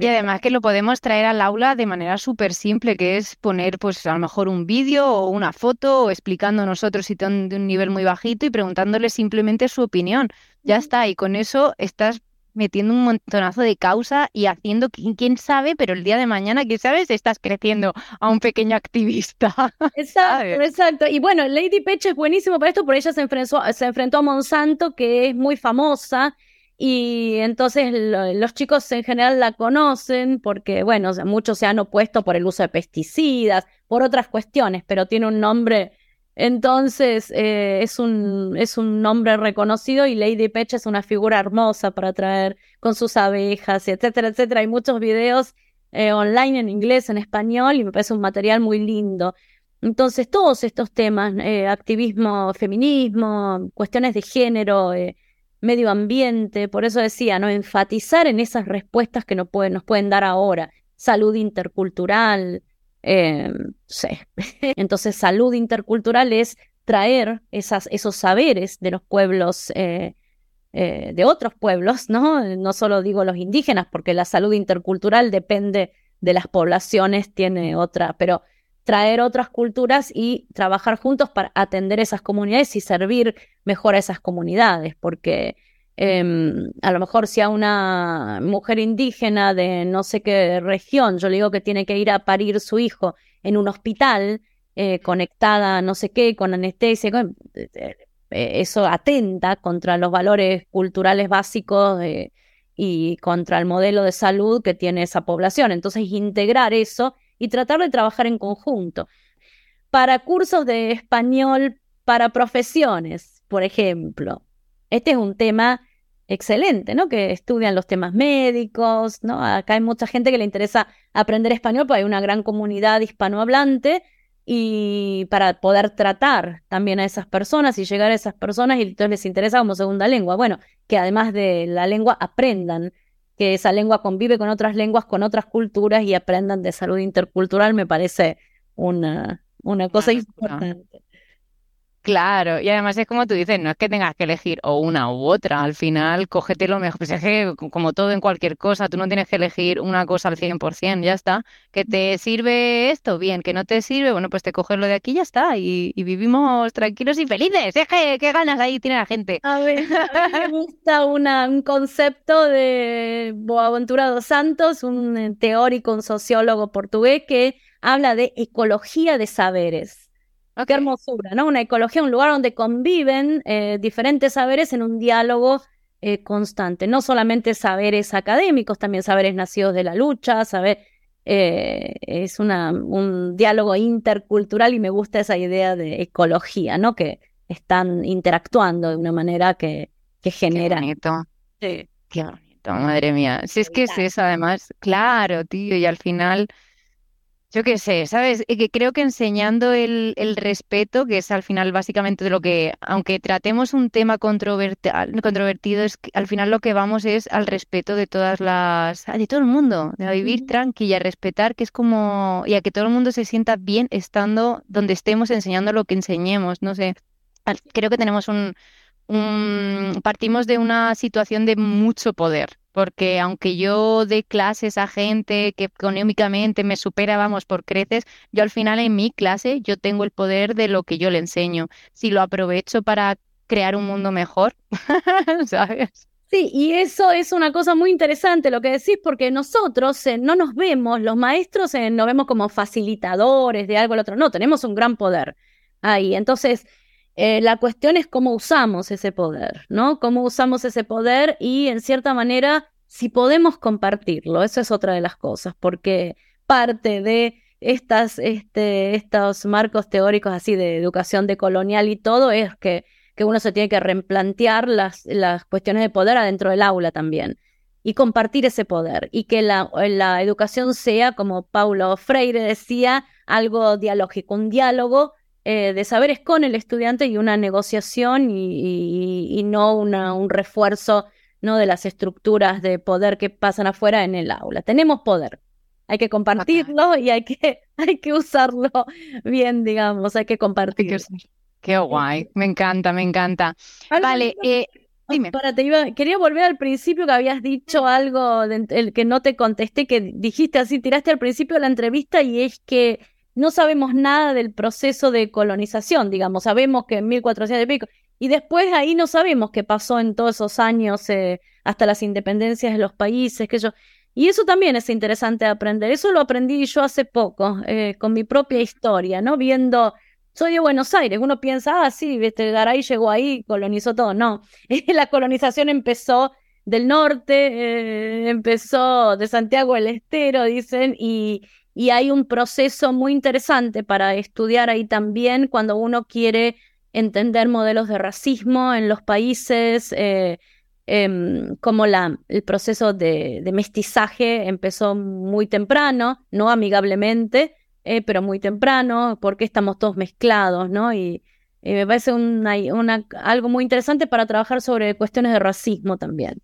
y además que lo podemos traer al aula de manera súper simple, que es poner pues a lo mejor un vídeo o una foto o explicando nosotros si de un nivel muy bajito y preguntándole simplemente su opinión. Ya está, y con eso estás metiendo un montonazo de causa y haciendo, quién sabe, pero el día de mañana, quién sabe, estás creciendo a un pequeño activista. [LAUGHS] Exacto, exacto. Y bueno, Lady Peche es buenísimo para esto, porque ella se enfrentó, se enfrentó a Monsanto, que es muy famosa y entonces los chicos en general la conocen porque, bueno, muchos se han opuesto por el uso de pesticidas, por otras cuestiones, pero tiene un nombre, entonces eh, es, un, es un nombre reconocido y Lady Peche es una figura hermosa para traer con sus abejas, etcétera, etcétera. Hay muchos videos eh, online en inglés, en español y me parece un material muy lindo. Entonces, todos estos temas, eh, activismo, feminismo, cuestiones de género, medio ambiente, por eso decía, ¿no? Enfatizar en esas respuestas que nos pueden, nos pueden dar ahora. Salud intercultural, eh, [LAUGHS] Entonces, salud intercultural es traer esas, esos saberes de los pueblos, eh, eh, de otros pueblos, ¿no? No solo digo los indígenas, porque la salud intercultural depende de las poblaciones tiene otra, pero traer otras culturas y trabajar juntos para atender esas comunidades y servir mejor a esas comunidades, porque em, a lo mejor si a una mujer indígena de no sé qué región, yo le digo que tiene que ir a parir su hijo en un hospital, eh, conectada no sé qué, con anestesia, eh, eh, eso atenta contra los valores culturales básicos y contra el modelo de salud que tiene esa población. Entonces, integrar eso y tratar de trabajar en conjunto. Para cursos de español para profesiones, por ejemplo, este es un tema excelente, ¿no? Que estudian los temas médicos, ¿no? Acá hay mucha gente que le interesa aprender español, porque hay una gran comunidad hispanohablante y para poder tratar también a esas personas y llegar a esas personas y entonces les interesa como segunda lengua. Bueno, que además de la lengua aprendan que esa lengua convive con otras lenguas, con otras culturas y aprendan de salud intercultural, me parece una, una cosa importante. Claro, y además es como tú dices, no es que tengas que elegir o una u otra, al final cógete lo mejor, pues es que como todo en cualquier cosa, tú no tienes que elegir una cosa al 100%, ya está, que te sirve esto, bien, que no te sirve, bueno, pues te coges lo de aquí y ya está, y, vivimos tranquilos y felices, es que qué ganas ahí tiene la gente. A ver, a mí me [LAUGHS] gusta una, un concepto de Boaventura dos Santos, un teórico, un sociólogo portugués que habla de ecología de saberes. Qué hermosura, ¿no? Una ecología, un lugar donde conviven eh, diferentes saberes en un diálogo eh, constante. No solamente saberes académicos, también saberes nacidos de la lucha, saber. Eh, es una, un diálogo intercultural y me gusta esa idea de ecología, ¿no? Que están interactuando de una manera que, que genera. Qué bonito. Sí. Qué bonito, madre mía. Si es que es eso, además, claro, tío, y al final yo qué sé, ¿sabes? Que creo que enseñando el, el, respeto, que es al final básicamente de lo que, aunque tratemos un tema controvertido, es que al final lo que vamos es al respeto de todas las, de todo el mundo, de vivir tranquila, a respetar, que es como, y a que todo el mundo se sienta bien estando donde estemos enseñando lo que enseñemos, no sé. Creo que tenemos un, un partimos de una situación de mucho poder porque aunque yo dé clases a gente que económicamente me supera, vamos, por creces, yo al final en mi clase yo tengo el poder de lo que yo le enseño. Si lo aprovecho para crear un mundo mejor, [LAUGHS] ¿sabes? Sí, y eso es una cosa muy interesante lo que decís, porque nosotros eh, no nos vemos, los maestros eh, nos vemos como facilitadores de algo o otro, no, tenemos un gran poder ahí. Entonces, eh, la cuestión es cómo usamos ese poder, ¿no? Cómo usamos ese poder y en cierta manera, si podemos compartirlo, eso es otra de las cosas, porque parte de estas, este, estos marcos teóricos así de educación decolonial y todo es que, que uno se tiene que replantear las, las cuestiones de poder adentro del aula también y compartir ese poder y que la, la educación sea, como Paulo Freire decía, algo dialógico, un diálogo eh, de saberes con el estudiante y una negociación y, no una, un refuerzo ¿no? de las estructuras de poder que pasan afuera en el aula. Tenemos poder, hay que compartirlo y hay que, [LAUGHS] hay que usarlo bien, digamos, hay que compartirlo. Qué guay, me encanta, me encanta. Vale, eh, dime. Para, te iba, quería volver al principio que habías dicho algo el que no te contesté, que dijiste así, tiraste al principio de la entrevista y es que no sabemos nada del proceso de colonización, digamos, sabemos que en 1400 y pico, y después ahí no sabemos qué pasó en todos esos años eh, hasta las independencias de los países, que yo... Y eso también es interesante aprender. Eso lo aprendí yo hace poco, eh, con mi propia historia, ¿no? Viendo, soy de Buenos Aires, uno piensa, ah, sí, este Garay llegó ahí, colonizó todo. No, [LAUGHS] la colonización empezó del norte, eh, empezó de Santiago del Estero, dicen, y, y hay un proceso muy interesante para estudiar ahí también cuando uno quiere entender modelos de racismo en los países, eh, em, como la, el proceso de, mestizaje empezó muy temprano, no amigablemente, eh, pero muy temprano, porque estamos todos mezclados, ¿no? Y, me parece una, algo muy interesante para trabajar sobre cuestiones de racismo también.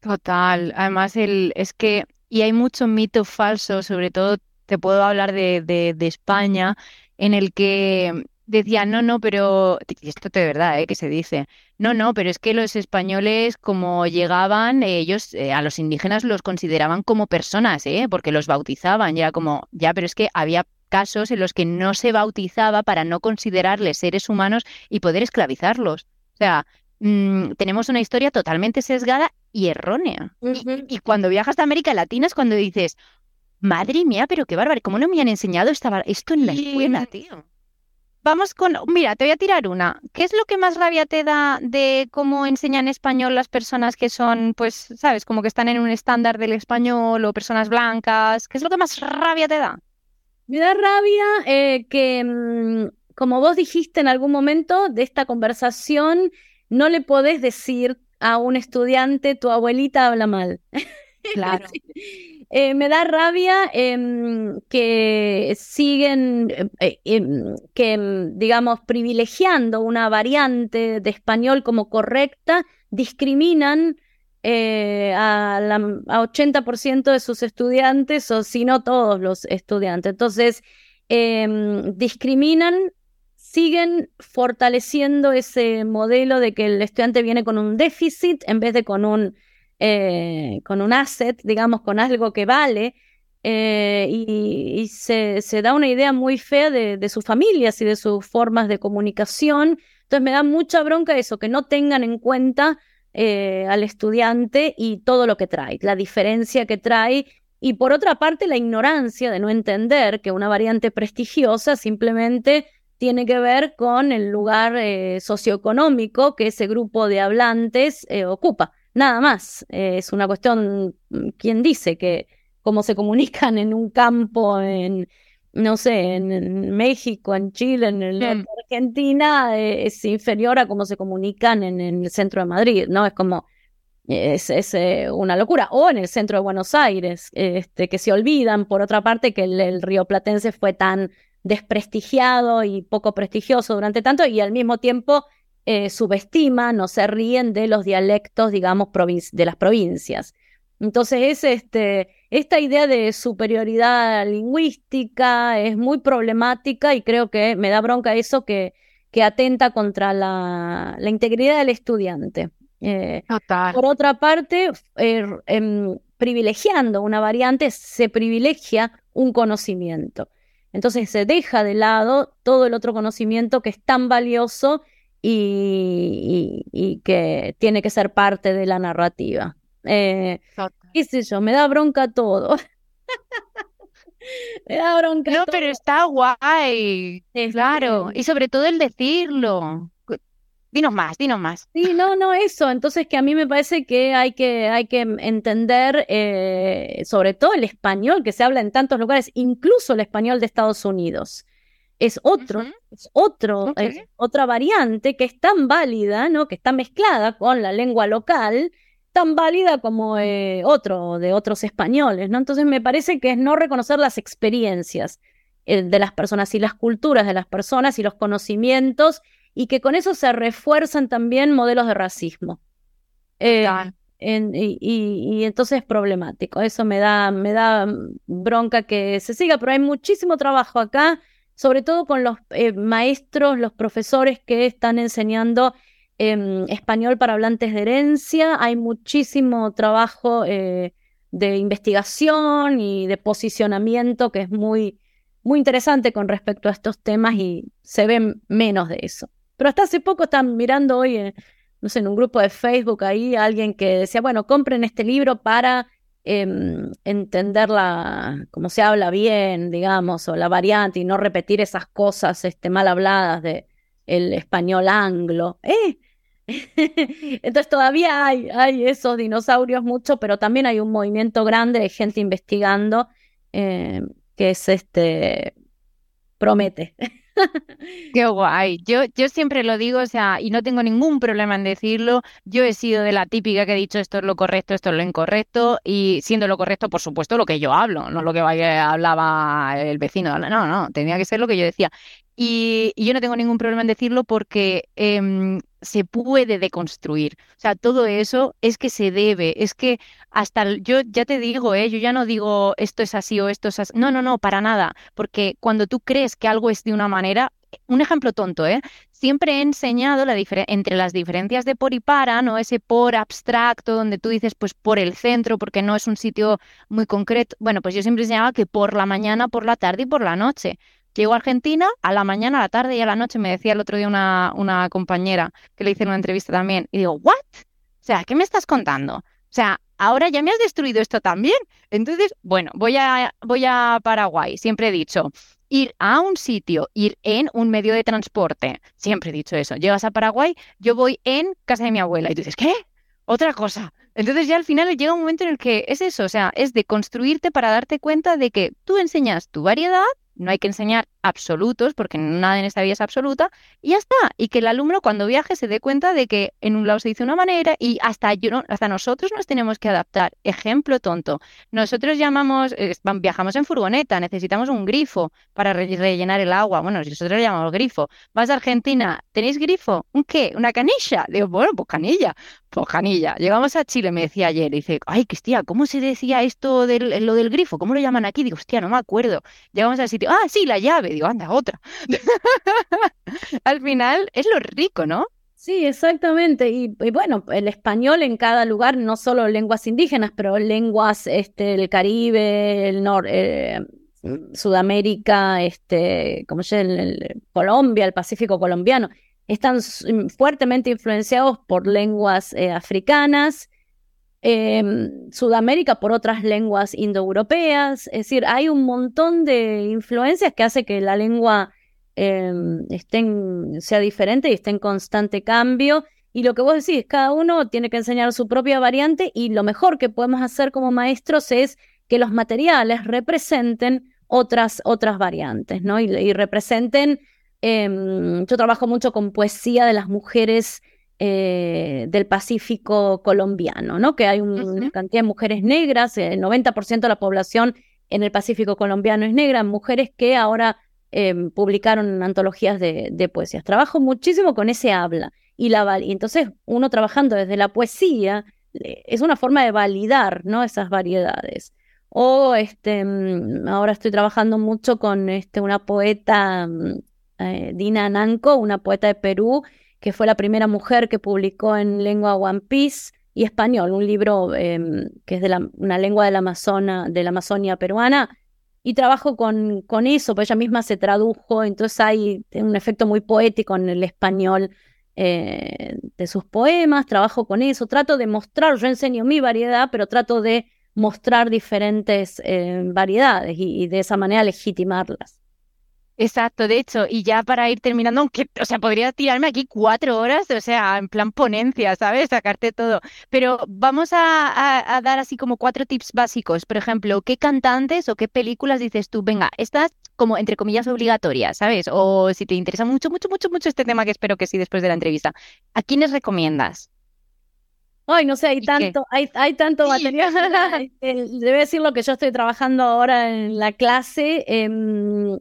Total, además el, es que, y hay mucho mito falso, sobre todo te puedo hablar de, de, España, en el que decían, no, no, pero, y esto de verdad, ¿eh? que se dice, no, no, pero es que los españoles como llegaban, ellos eh, a los indígenas los consideraban como personas, ¿eh? porque los bautizaban, ya como, ya, pero es que había casos en los que no se bautizaba para no considerarles seres humanos y poder esclavizarlos. O sea, mm, tenemos una historia totalmente sesgada y errónea. y, cuando viajas a América Latina es cuando dices, madre mía, pero qué bárbaro, ¿cómo no me han enseñado esta, esto en la escuela, tío? Vamos con, mira, te voy a tirar una. ¿Qué es lo que más rabia te da de cómo enseñan español las personas que son, pues, sabes, como que están en un estándar del español o personas blancas? ¿Qué es lo que más rabia te da? Me da rabia eh, que, mm, como vos dijiste en algún momento de esta conversación, no le podés decir a un estudiante, tu abuelita habla mal. [LAUGHS] Claro. Eh, me da rabia em, que siguen, eh, em, que em, digamos, privilegiando una variante de español como correcta, discriminan eh, a, la, a 80% de sus estudiantes, o si no todos los estudiantes. Entonces, discriminan siguen fortaleciendo ese modelo de que el estudiante viene con un déficit en vez de con un eh, con un asset, digamos, con algo que vale, eh, y, se, da una idea muy fea de, sus familias y de sus formas de comunicación. Entonces me da mucha bronca eso, que no tengan en cuenta eh, al estudiante y todo lo que trae, la diferencia que trae. Y por otra parte, la ignorancia de no entender que una variante prestigiosa simplemente tiene que ver con el lugar socioeconómico que ese grupo de hablantes ocupa. Nada más, eh, es una cuestión, mm, ¿quién dice que cómo se comunican en un campo, en, no sé, en, México, en Chile, en el norte de Argentina, eh, es inferior a cómo se comunican en, el centro de Madrid, ¿no? Es como, es, eh, una locura. O en el centro de Buenos Aires, este, que se olvidan, por otra parte, que el, río platense fue tan desprestigiado y poco prestigioso durante tanto y al mismo tiempo eh, subestiman o se ríen de los dialectos, digamos, de las provincias. Entonces, es este, esta idea de superioridad lingüística es muy problemática y creo que me da bronca eso que, que atenta contra la, integridad del estudiante. Eh, por otra parte, er, em, privilegiando una variante, se privilegia un conocimiento. Entonces se deja de lado todo el otro conocimiento que es tan valioso y, que tiene que ser parte de la narrativa. Eh, ¿Qué sé yo? Me da bronca todo. [LAUGHS] me da bronca. No, pero está guay. claro. Y sobre todo el decirlo. Dinos más, dinos más. Sí, no, no, eso. Entonces que a mí me parece que hay que, hay que entender eh, sobre todo el español que se habla en tantos lugares, incluso el español de Estados Unidos es otro, es otro, otra variante que es tan válida, ¿no? Que está mezclada con la lengua local, tan válida como eh, otro de otros españoles, ¿no? Entonces me parece que es no reconocer las experiencias eh, de las personas y las culturas de las personas y los conocimientos y que con eso se refuerzan también modelos de racismo. Eh, y, y, entonces es problemático. Eso me da, me da bronca que se siga, pero hay muchísimo trabajo acá sobre todo con los eh, maestros, los profesores que están enseñando em, español para hablantes de herencia. Hay muchísimo trabajo eh, de investigación y de posicionamiento que es muy, muy interesante con respecto a estos temas y se ve menos de eso. Pero hasta hace poco están mirando hoy, eh, no sé, en un grupo de Facebook ahí, alguien que decía, bueno, compren este libro para Em, entender la, cómo se habla bien, digamos, o la variante y no repetir esas cosas este, mal habladas de el español anglo. ¿eh? [LAUGHS] Entonces todavía hay, hay esos dinosaurios mucho, pero también hay un movimiento grande de gente investigando eh, que es este promete. [LAUGHS] Qué guay. Yo, yo siempre lo digo, o sea, y no tengo ningún problema en decirlo. Yo he sido de la típica que he dicho esto es lo correcto, esto es lo incorrecto, y siendo lo correcto, por supuesto, lo que yo hablo, no lo que hablaba el vecino. No, no, tenía que ser lo que yo decía. Y, yo no tengo ningún problema en decirlo porque em, se puede deconstruir. O sea, todo eso es que se debe, es que hasta yo ya te digo, ¿eh? yo ya no digo esto es así o esto es así. No, no, no, para nada. Porque cuando tú crees que algo es de una manera, un ejemplo tonto, ¿eh? Siempre he enseñado la entre las diferencias de por y para, ¿no? Ese por abstracto donde tú dices, pues por el centro, porque no es un sitio muy concreto. Bueno, pues yo siempre enseñaba que por la mañana, por la tarde y por la noche. Llego a Argentina, a la mañana, a la tarde y a la noche, me decía el otro día una, compañera que le hice una entrevista también, y digo, ¿what? O sea, ¿qué me estás contando? O sea, ahora ya me has destruido esto también. Entonces, bueno, voy a, voy a Paraguay, siempre he dicho, ir a un sitio, ir en un medio de transporte, siempre he dicho eso. Llegas a Paraguay, yo voy en casa de mi abuela y tú dices, ¿qué? Otra cosa. Entonces ya al final llega un momento en el que es eso, o sea, es de construirte para darte cuenta de que tú enseñas tu variedad no hay que enseñar absolutos, porque nada en esta vida es absoluta, y ya está. Y que el alumno cuando viaje se dé cuenta de que en un lado se dice una manera y hasta, yo, hasta nosotros nos tenemos que adaptar. Ejemplo tonto. Nosotros llamamos, viajamos en furgoneta, necesitamos un grifo para rellenar el agua. Bueno, nosotros le llamamos grifo. Vas a Argentina, ¿tenéis grifo? ¿Un qué? ¿Una canilla? Digo, bueno, pues canilla. Pues canilla. Llegamos a Chile, me decía ayer, dice, ay, Cristina, ¿cómo se decía esto de lo del grifo? ¿Cómo lo llaman aquí? Digo, hostia, no me acuerdo. Llegamos al sitio, ah, sí, la llave digo, anda, otra. [LAUGHS] Al final es lo rico, ¿no? Sí, exactamente. Y, bueno, el español en cada lugar, no solo lenguas indígenas, pero lenguas este, el Caribe, el norte, eh, Sudamérica, este, como se el, Colombia, el Pacífico colombiano, están fuertemente influenciados por lenguas eh, africanas Em, Sudamérica por otras lenguas indoeuropeas. Es decir, hay un montón de influencias que hace que la lengua em, sea diferente y esté en constante cambio. Y lo que vos decís, cada uno tiene que enseñar su propia variante y lo mejor que podemos hacer como maestros es que los materiales representen otras, otras variantes, ¿no? Y, representen, em, yo trabajo mucho con poesía de las mujeres eh, del Pacífico colombiano, ¿no? Que hay una cantidad de mujeres negras, el 90% de la población en el Pacífico colombiano es negra, mujeres que ahora em, publicaron antologías de, de, poesías. Trabajo muchísimo con ese habla y la y entonces uno trabajando desde la poesía es una forma de validar, ¿no? Esas variedades. O este, mm, ahora estoy trabajando mucho con este, una poeta, mm, eh, Dina Nanco, una poeta de Perú, que fue la primera mujer que publicó en lengua One Piece y español, un libro em, que es de la, una lengua de la, Amazona, de la Amazonia peruana. Y trabajo con, con eso, pues ella misma se tradujo, entonces hay un efecto muy poético en el español eh, de sus poemas, trabajo con eso, trato de mostrar, yo enseño mi variedad, pero trato de mostrar diferentes eh, variedades y de esa manera legitimarlas. Exacto, de hecho, y ya para ir terminando, aunque, o sea, podría tirarme aquí cuatro horas, o sea, en plan ponencia, ¿sabes? Sacarte todo. Pero vamos a, dar así como cuatro tips básicos. Por ejemplo, ¿qué cantantes o qué películas dices tú? Venga, estas como entre comillas obligatorias, ¿sabes? O si te interesa mucho, mucho, mucho, mucho este tema, que espero que sí después de la entrevista. ¿A quiénes recomiendas? Ay, no sé, hay tanto, hay, hay tanto material. Eh, debe decir lo que yo estoy trabajando ahora en la clase. Em,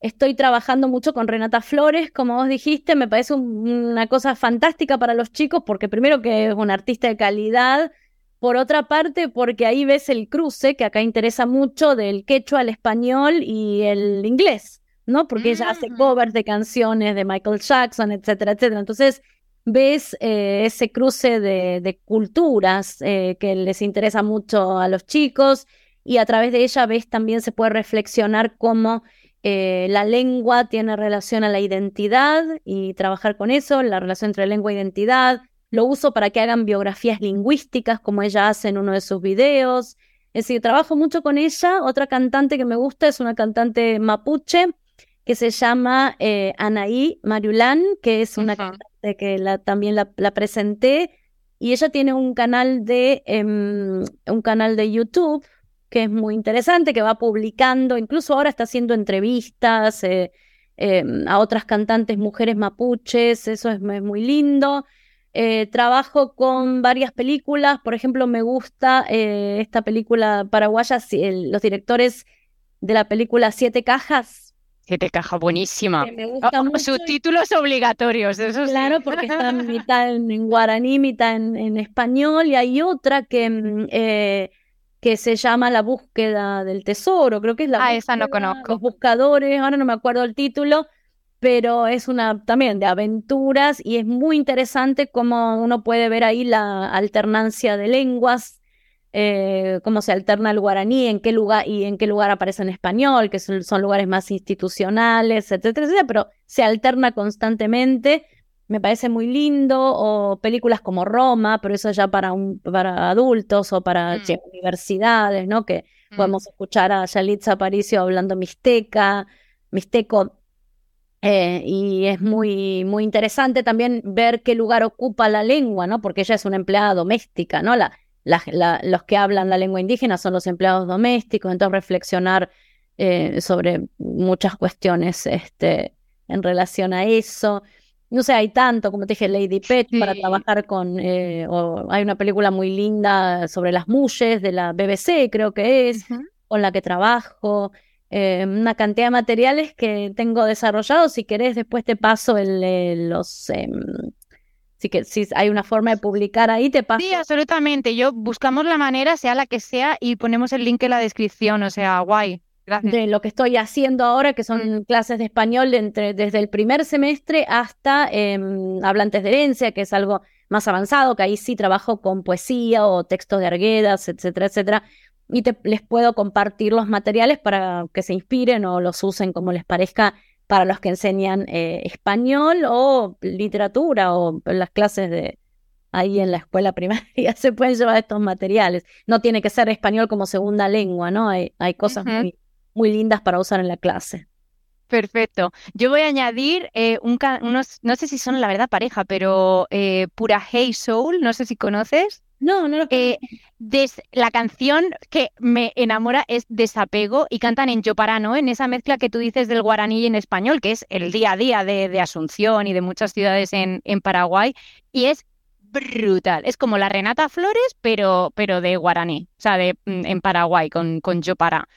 Estoy trabajando mucho con Renata Flores, como vos dijiste, me parece una cosa fantástica para los chicos porque primero que es una artista de calidad, por otra parte porque ahí ves el cruce que acá interesa mucho del quechua al español y el inglés, ¿no? Porque ella hace mm. covers de canciones de Michael Jackson, etcétera, etcétera. Entonces ves eh, ese cruce de, culturas eh, que les interesa mucho a los chicos y a través de ella ves también se puede reflexionar cómo eh, la lengua tiene relación a la identidad y trabajar con eso, la relación entre lengua e identidad. Lo uso para que hagan biografías lingüísticas, como ella hace en uno de sus videos. Es decir, trabajo mucho con ella. Otra cantante que me gusta es una cantante mapuche que se llama eh, Anaí Mariulán, que es una cantante que la, también la, presenté. Y ella tiene un canal de, em, un canal de YouTube que es muy interesante, que va publicando, incluso ahora está haciendo entrevistas eh, em, a otras cantantes mujeres mapuches, eso es, muy lindo. Eh, trabajo con varias películas, por ejemplo, me gusta eh, esta película paraguaya, los directores de la película Siete Cajas. Siete Cajas, buenísima. Me gusta oh, Subtítulos obligatorios, eso Claro, porque está mitad en, guaraní, mitad en, español, y hay otra que mm, que se llama La búsqueda del tesoro, creo que es la Ah, esa no conozco. Los buscadores, ahora no me acuerdo el título, pero es una también de aventuras y es muy interesante cómo uno puede ver ahí la alternancia de lenguas, eh, cómo se alterna el guaraní, en qué lugar y en qué lugar aparece en español, que son, son lugares más institucionales, etcétera, etcétera, pero se alterna constantemente. Me parece muy lindo, o películas como Roma, pero eso ya para, un, para adultos o para Mm. universidades, ¿no? Que Mm. podemos escuchar a Yalitza Aparicio hablando mixteca, mixteco, eh, y es muy, muy interesante también ver qué lugar ocupa la lengua, ¿no? Porque ella es una empleada doméstica, ¿no? La, la- la- los que hablan la lengua indígena son los empleados domésticos, entonces reflexionar eh, sobre muchas cuestiones este, en relación a eso. No sé, hay tanto, como te dije, Lady Pet para trabajar con, eh, o hay una película muy linda sobre las mulles de la BBC, creo que es con la que trabajo, eh, una cantidad de materiales que tengo desarrollados. Si querés, después te paso el, eh, los... em, si, que, si hay una forma de publicar ahí, te paso. Sí, absolutamente. Yo buscamos la manera, sea la que sea, y ponemos el link en la descripción. O sea, guay. Gracias. de lo que estoy haciendo ahora, que son clases de español entre, desde el primer semestre hasta em, hablantes de herencia, que es algo más avanzado, que ahí sí trabajo con poesía o textos de Arguedas, etcétera, etcétera. Y te, les puedo compartir los materiales para que se inspiren o los usen como les parezca para los que enseñan eh, español o literatura o las clases de ahí en la escuela [LAUGHS] primaria se pueden llevar estos materiales. No tiene que ser español como segunda lengua, ¿no? Hay, hay cosas muy, muy lindas para usar en la clase. Perfecto. Yo voy a añadir eh, un unos, no sé si son la verdad pareja, pero eh, Pura Hey Soul, no sé si conoces. No, no lo Eh, des- la canción que me enamora es Desapego y cantan en Yoparano, en esa mezcla que tú dices del guaraní y en español, que es el día a día de, de Asunción y de muchas ciudades en, en Paraguay, y es brutal. Es como la Renata Flores, pero, pero de guaraní, o sea, de, mm, en Paraguay, con, con Yopara.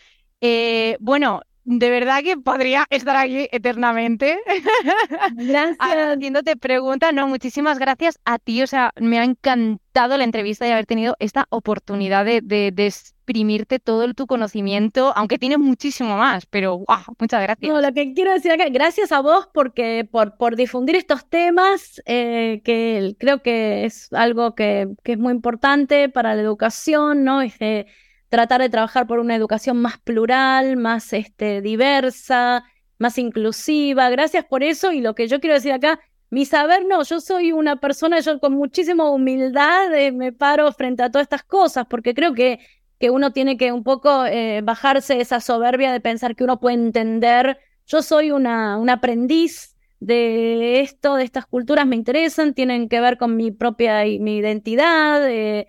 Eh, bueno, de verdad que podría estar aquí eternamente. [LAUGHS] Gracias. Haciéndote preguntas, no, muchísimas gracias a ti, o sea, me ha encantado la entrevista y haber tenido esta oportunidad de, de, de exprimirte todo el- tu conocimiento, aunque tienes muchísimo más, pero ¡guau! muchas gracias. No, lo que quiero decir acá, gracias a vos porque por, por difundir estos temas, eh, que creo que es algo que, que es muy importante para la educación, ¿no? Es de tratar de trabajar por una educación más plural, más este, diversa, más inclusiva. Gracias por eso y lo que yo quiero decir acá, mi saber no, yo soy una persona, yo con muchísima humildad eh, me paro frente a todas estas cosas porque creo que que uno tiene que un poco eh, bajarse esa soberbia de pensar que uno puede entender. Yo soy una, una aprendiz de esto, de estas culturas me interesan, tienen que ver con mi propia mi identidad, eh,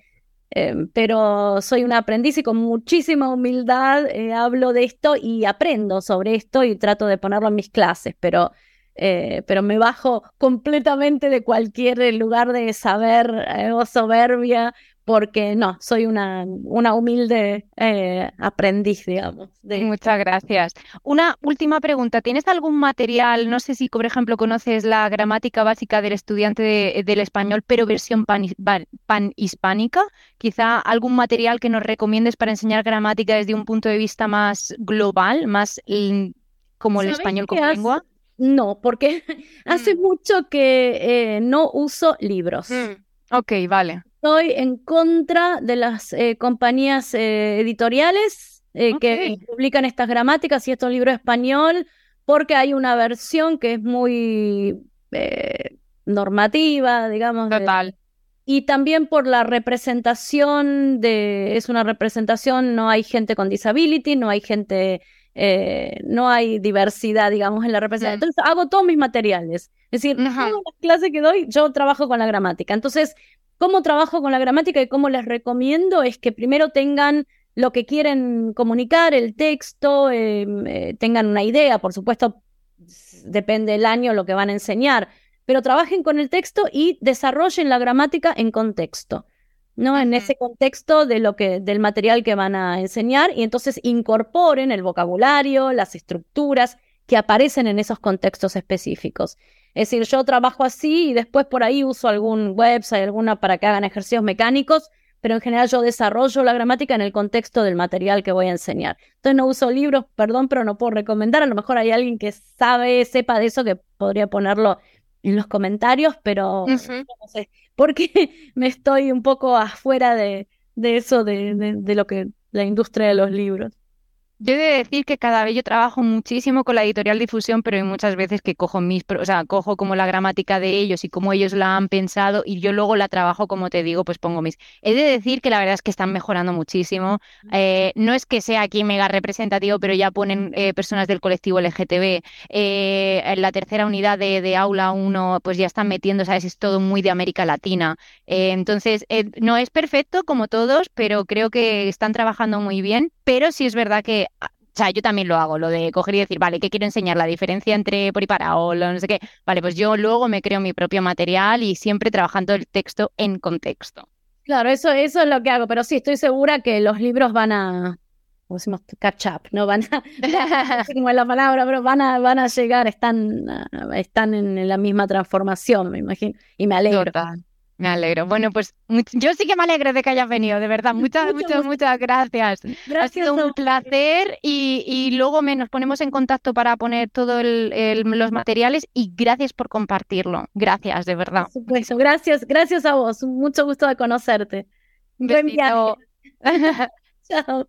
eh, pero soy una aprendiz y con muchísima humildad eh, hablo de esto y aprendo sobre esto y trato de ponerlo en mis clases, pero, eh, pero me bajo completamente de cualquier lugar de saber eh, o soberbia porque no, soy una, una humilde eh, aprendiz, digamos. De... Muchas gracias. Una última pregunta. ¿Tienes algún material, no sé si, por ejemplo, conoces la gramática básica del estudiante de- del español, pero versión pan, panhispánica? Quizá algún material que nos recomiendes para enseñar gramática desde un punto de vista más global, más como el ¿Sabés español como lengua. No, porque [LAUGHS] hace Mm. mucho que eh, no uso libros. Mm, Ok, vale. Estoy en contra de las eh, compañías eh, editoriales eh, que publican estas gramáticas y estos libros español, porque hay una versión que es muy eh, normativa, digamos, de- Total. y también por la representación de, es una representación, no hay gente con disability, no hay gente, no hay diversidad, digamos, en la representación. Entonces hago todos mis materiales. Es decir, Ajá. todas las clases que doy, yo trabajo con la gramática. Entonces, ¿cómo trabajo con la gramática y cómo les recomiendo? Es que primero tengan lo que quieren comunicar, el texto, eh, eh, tengan una idea, por supuesto, depende del año lo que van a enseñar, pero trabajen con el texto y desarrollen la gramática en contexto, ¿no? En ese contexto de lo que, del material que van a enseñar, y entonces incorporen el vocabulario, las estructuras que aparecen en esos contextos específicos. Es decir, yo trabajo así y después por ahí uso algún website, alguna para que hagan ejercicios mecánicos, pero en general yo desarrollo la gramática en el contexto del material que voy a enseñar. Entonces no uso libros, perdón, pero no puedo recomendar. A lo mejor hay alguien que sabe, sepa de eso, que podría ponerlo en los comentarios, pero no sé, porque [LAUGHS] me estoy un poco afuera de, de eso, de, de lo que la industria de los libros. Yo he de decir que cada vez yo trabajo muchísimo con la editorial difusión, pero hay muchas veces que cojo mis, o sea, cojo como la gramática de ellos y cómo ellos la han pensado y yo luego la trabajo como te digo, pues pongo mis. He de decir que la verdad es que están mejorando muchísimo. Eh, no es que sea aquí mega representativo, pero ya ponen eh, personas del colectivo LGTB. Eh, en la tercera unidad de, aula 1, pues ya están metiendo, sabes, es todo muy de América Latina. entonces, no es perfecto como todos, pero creo que están trabajando muy bien. Pero sí es verdad que o sea, yo también lo hago, lo de coger y decir, vale, ¿qué quiero enseñar? La diferencia entre por y para o lo no sé qué. Vale, pues yo luego me creo mi propio material y siempre trabajando el texto en contexto. Claro, eso, eso es lo que hago, pero sí, estoy segura que los libros van a, como decimos, catch up, no van a, no sé cómo es la palabra, pero van a, van a llegar, están, están en la misma transformación, me imagino, y me alegro. Me alegro. Bueno, pues yo sí que me alegro de que hayas venido, de verdad. Muchas, muchas, muchas gracias. gracias. Ha sido un placer y, y luego me, nos ponemos en contacto para poner todos los materiales y gracias por compartirlo. Gracias, de verdad. Por supuesto, gracias, gracias a vos. Mucho gusto de conocerte. Buen viaje. [LAUGHS] Chao.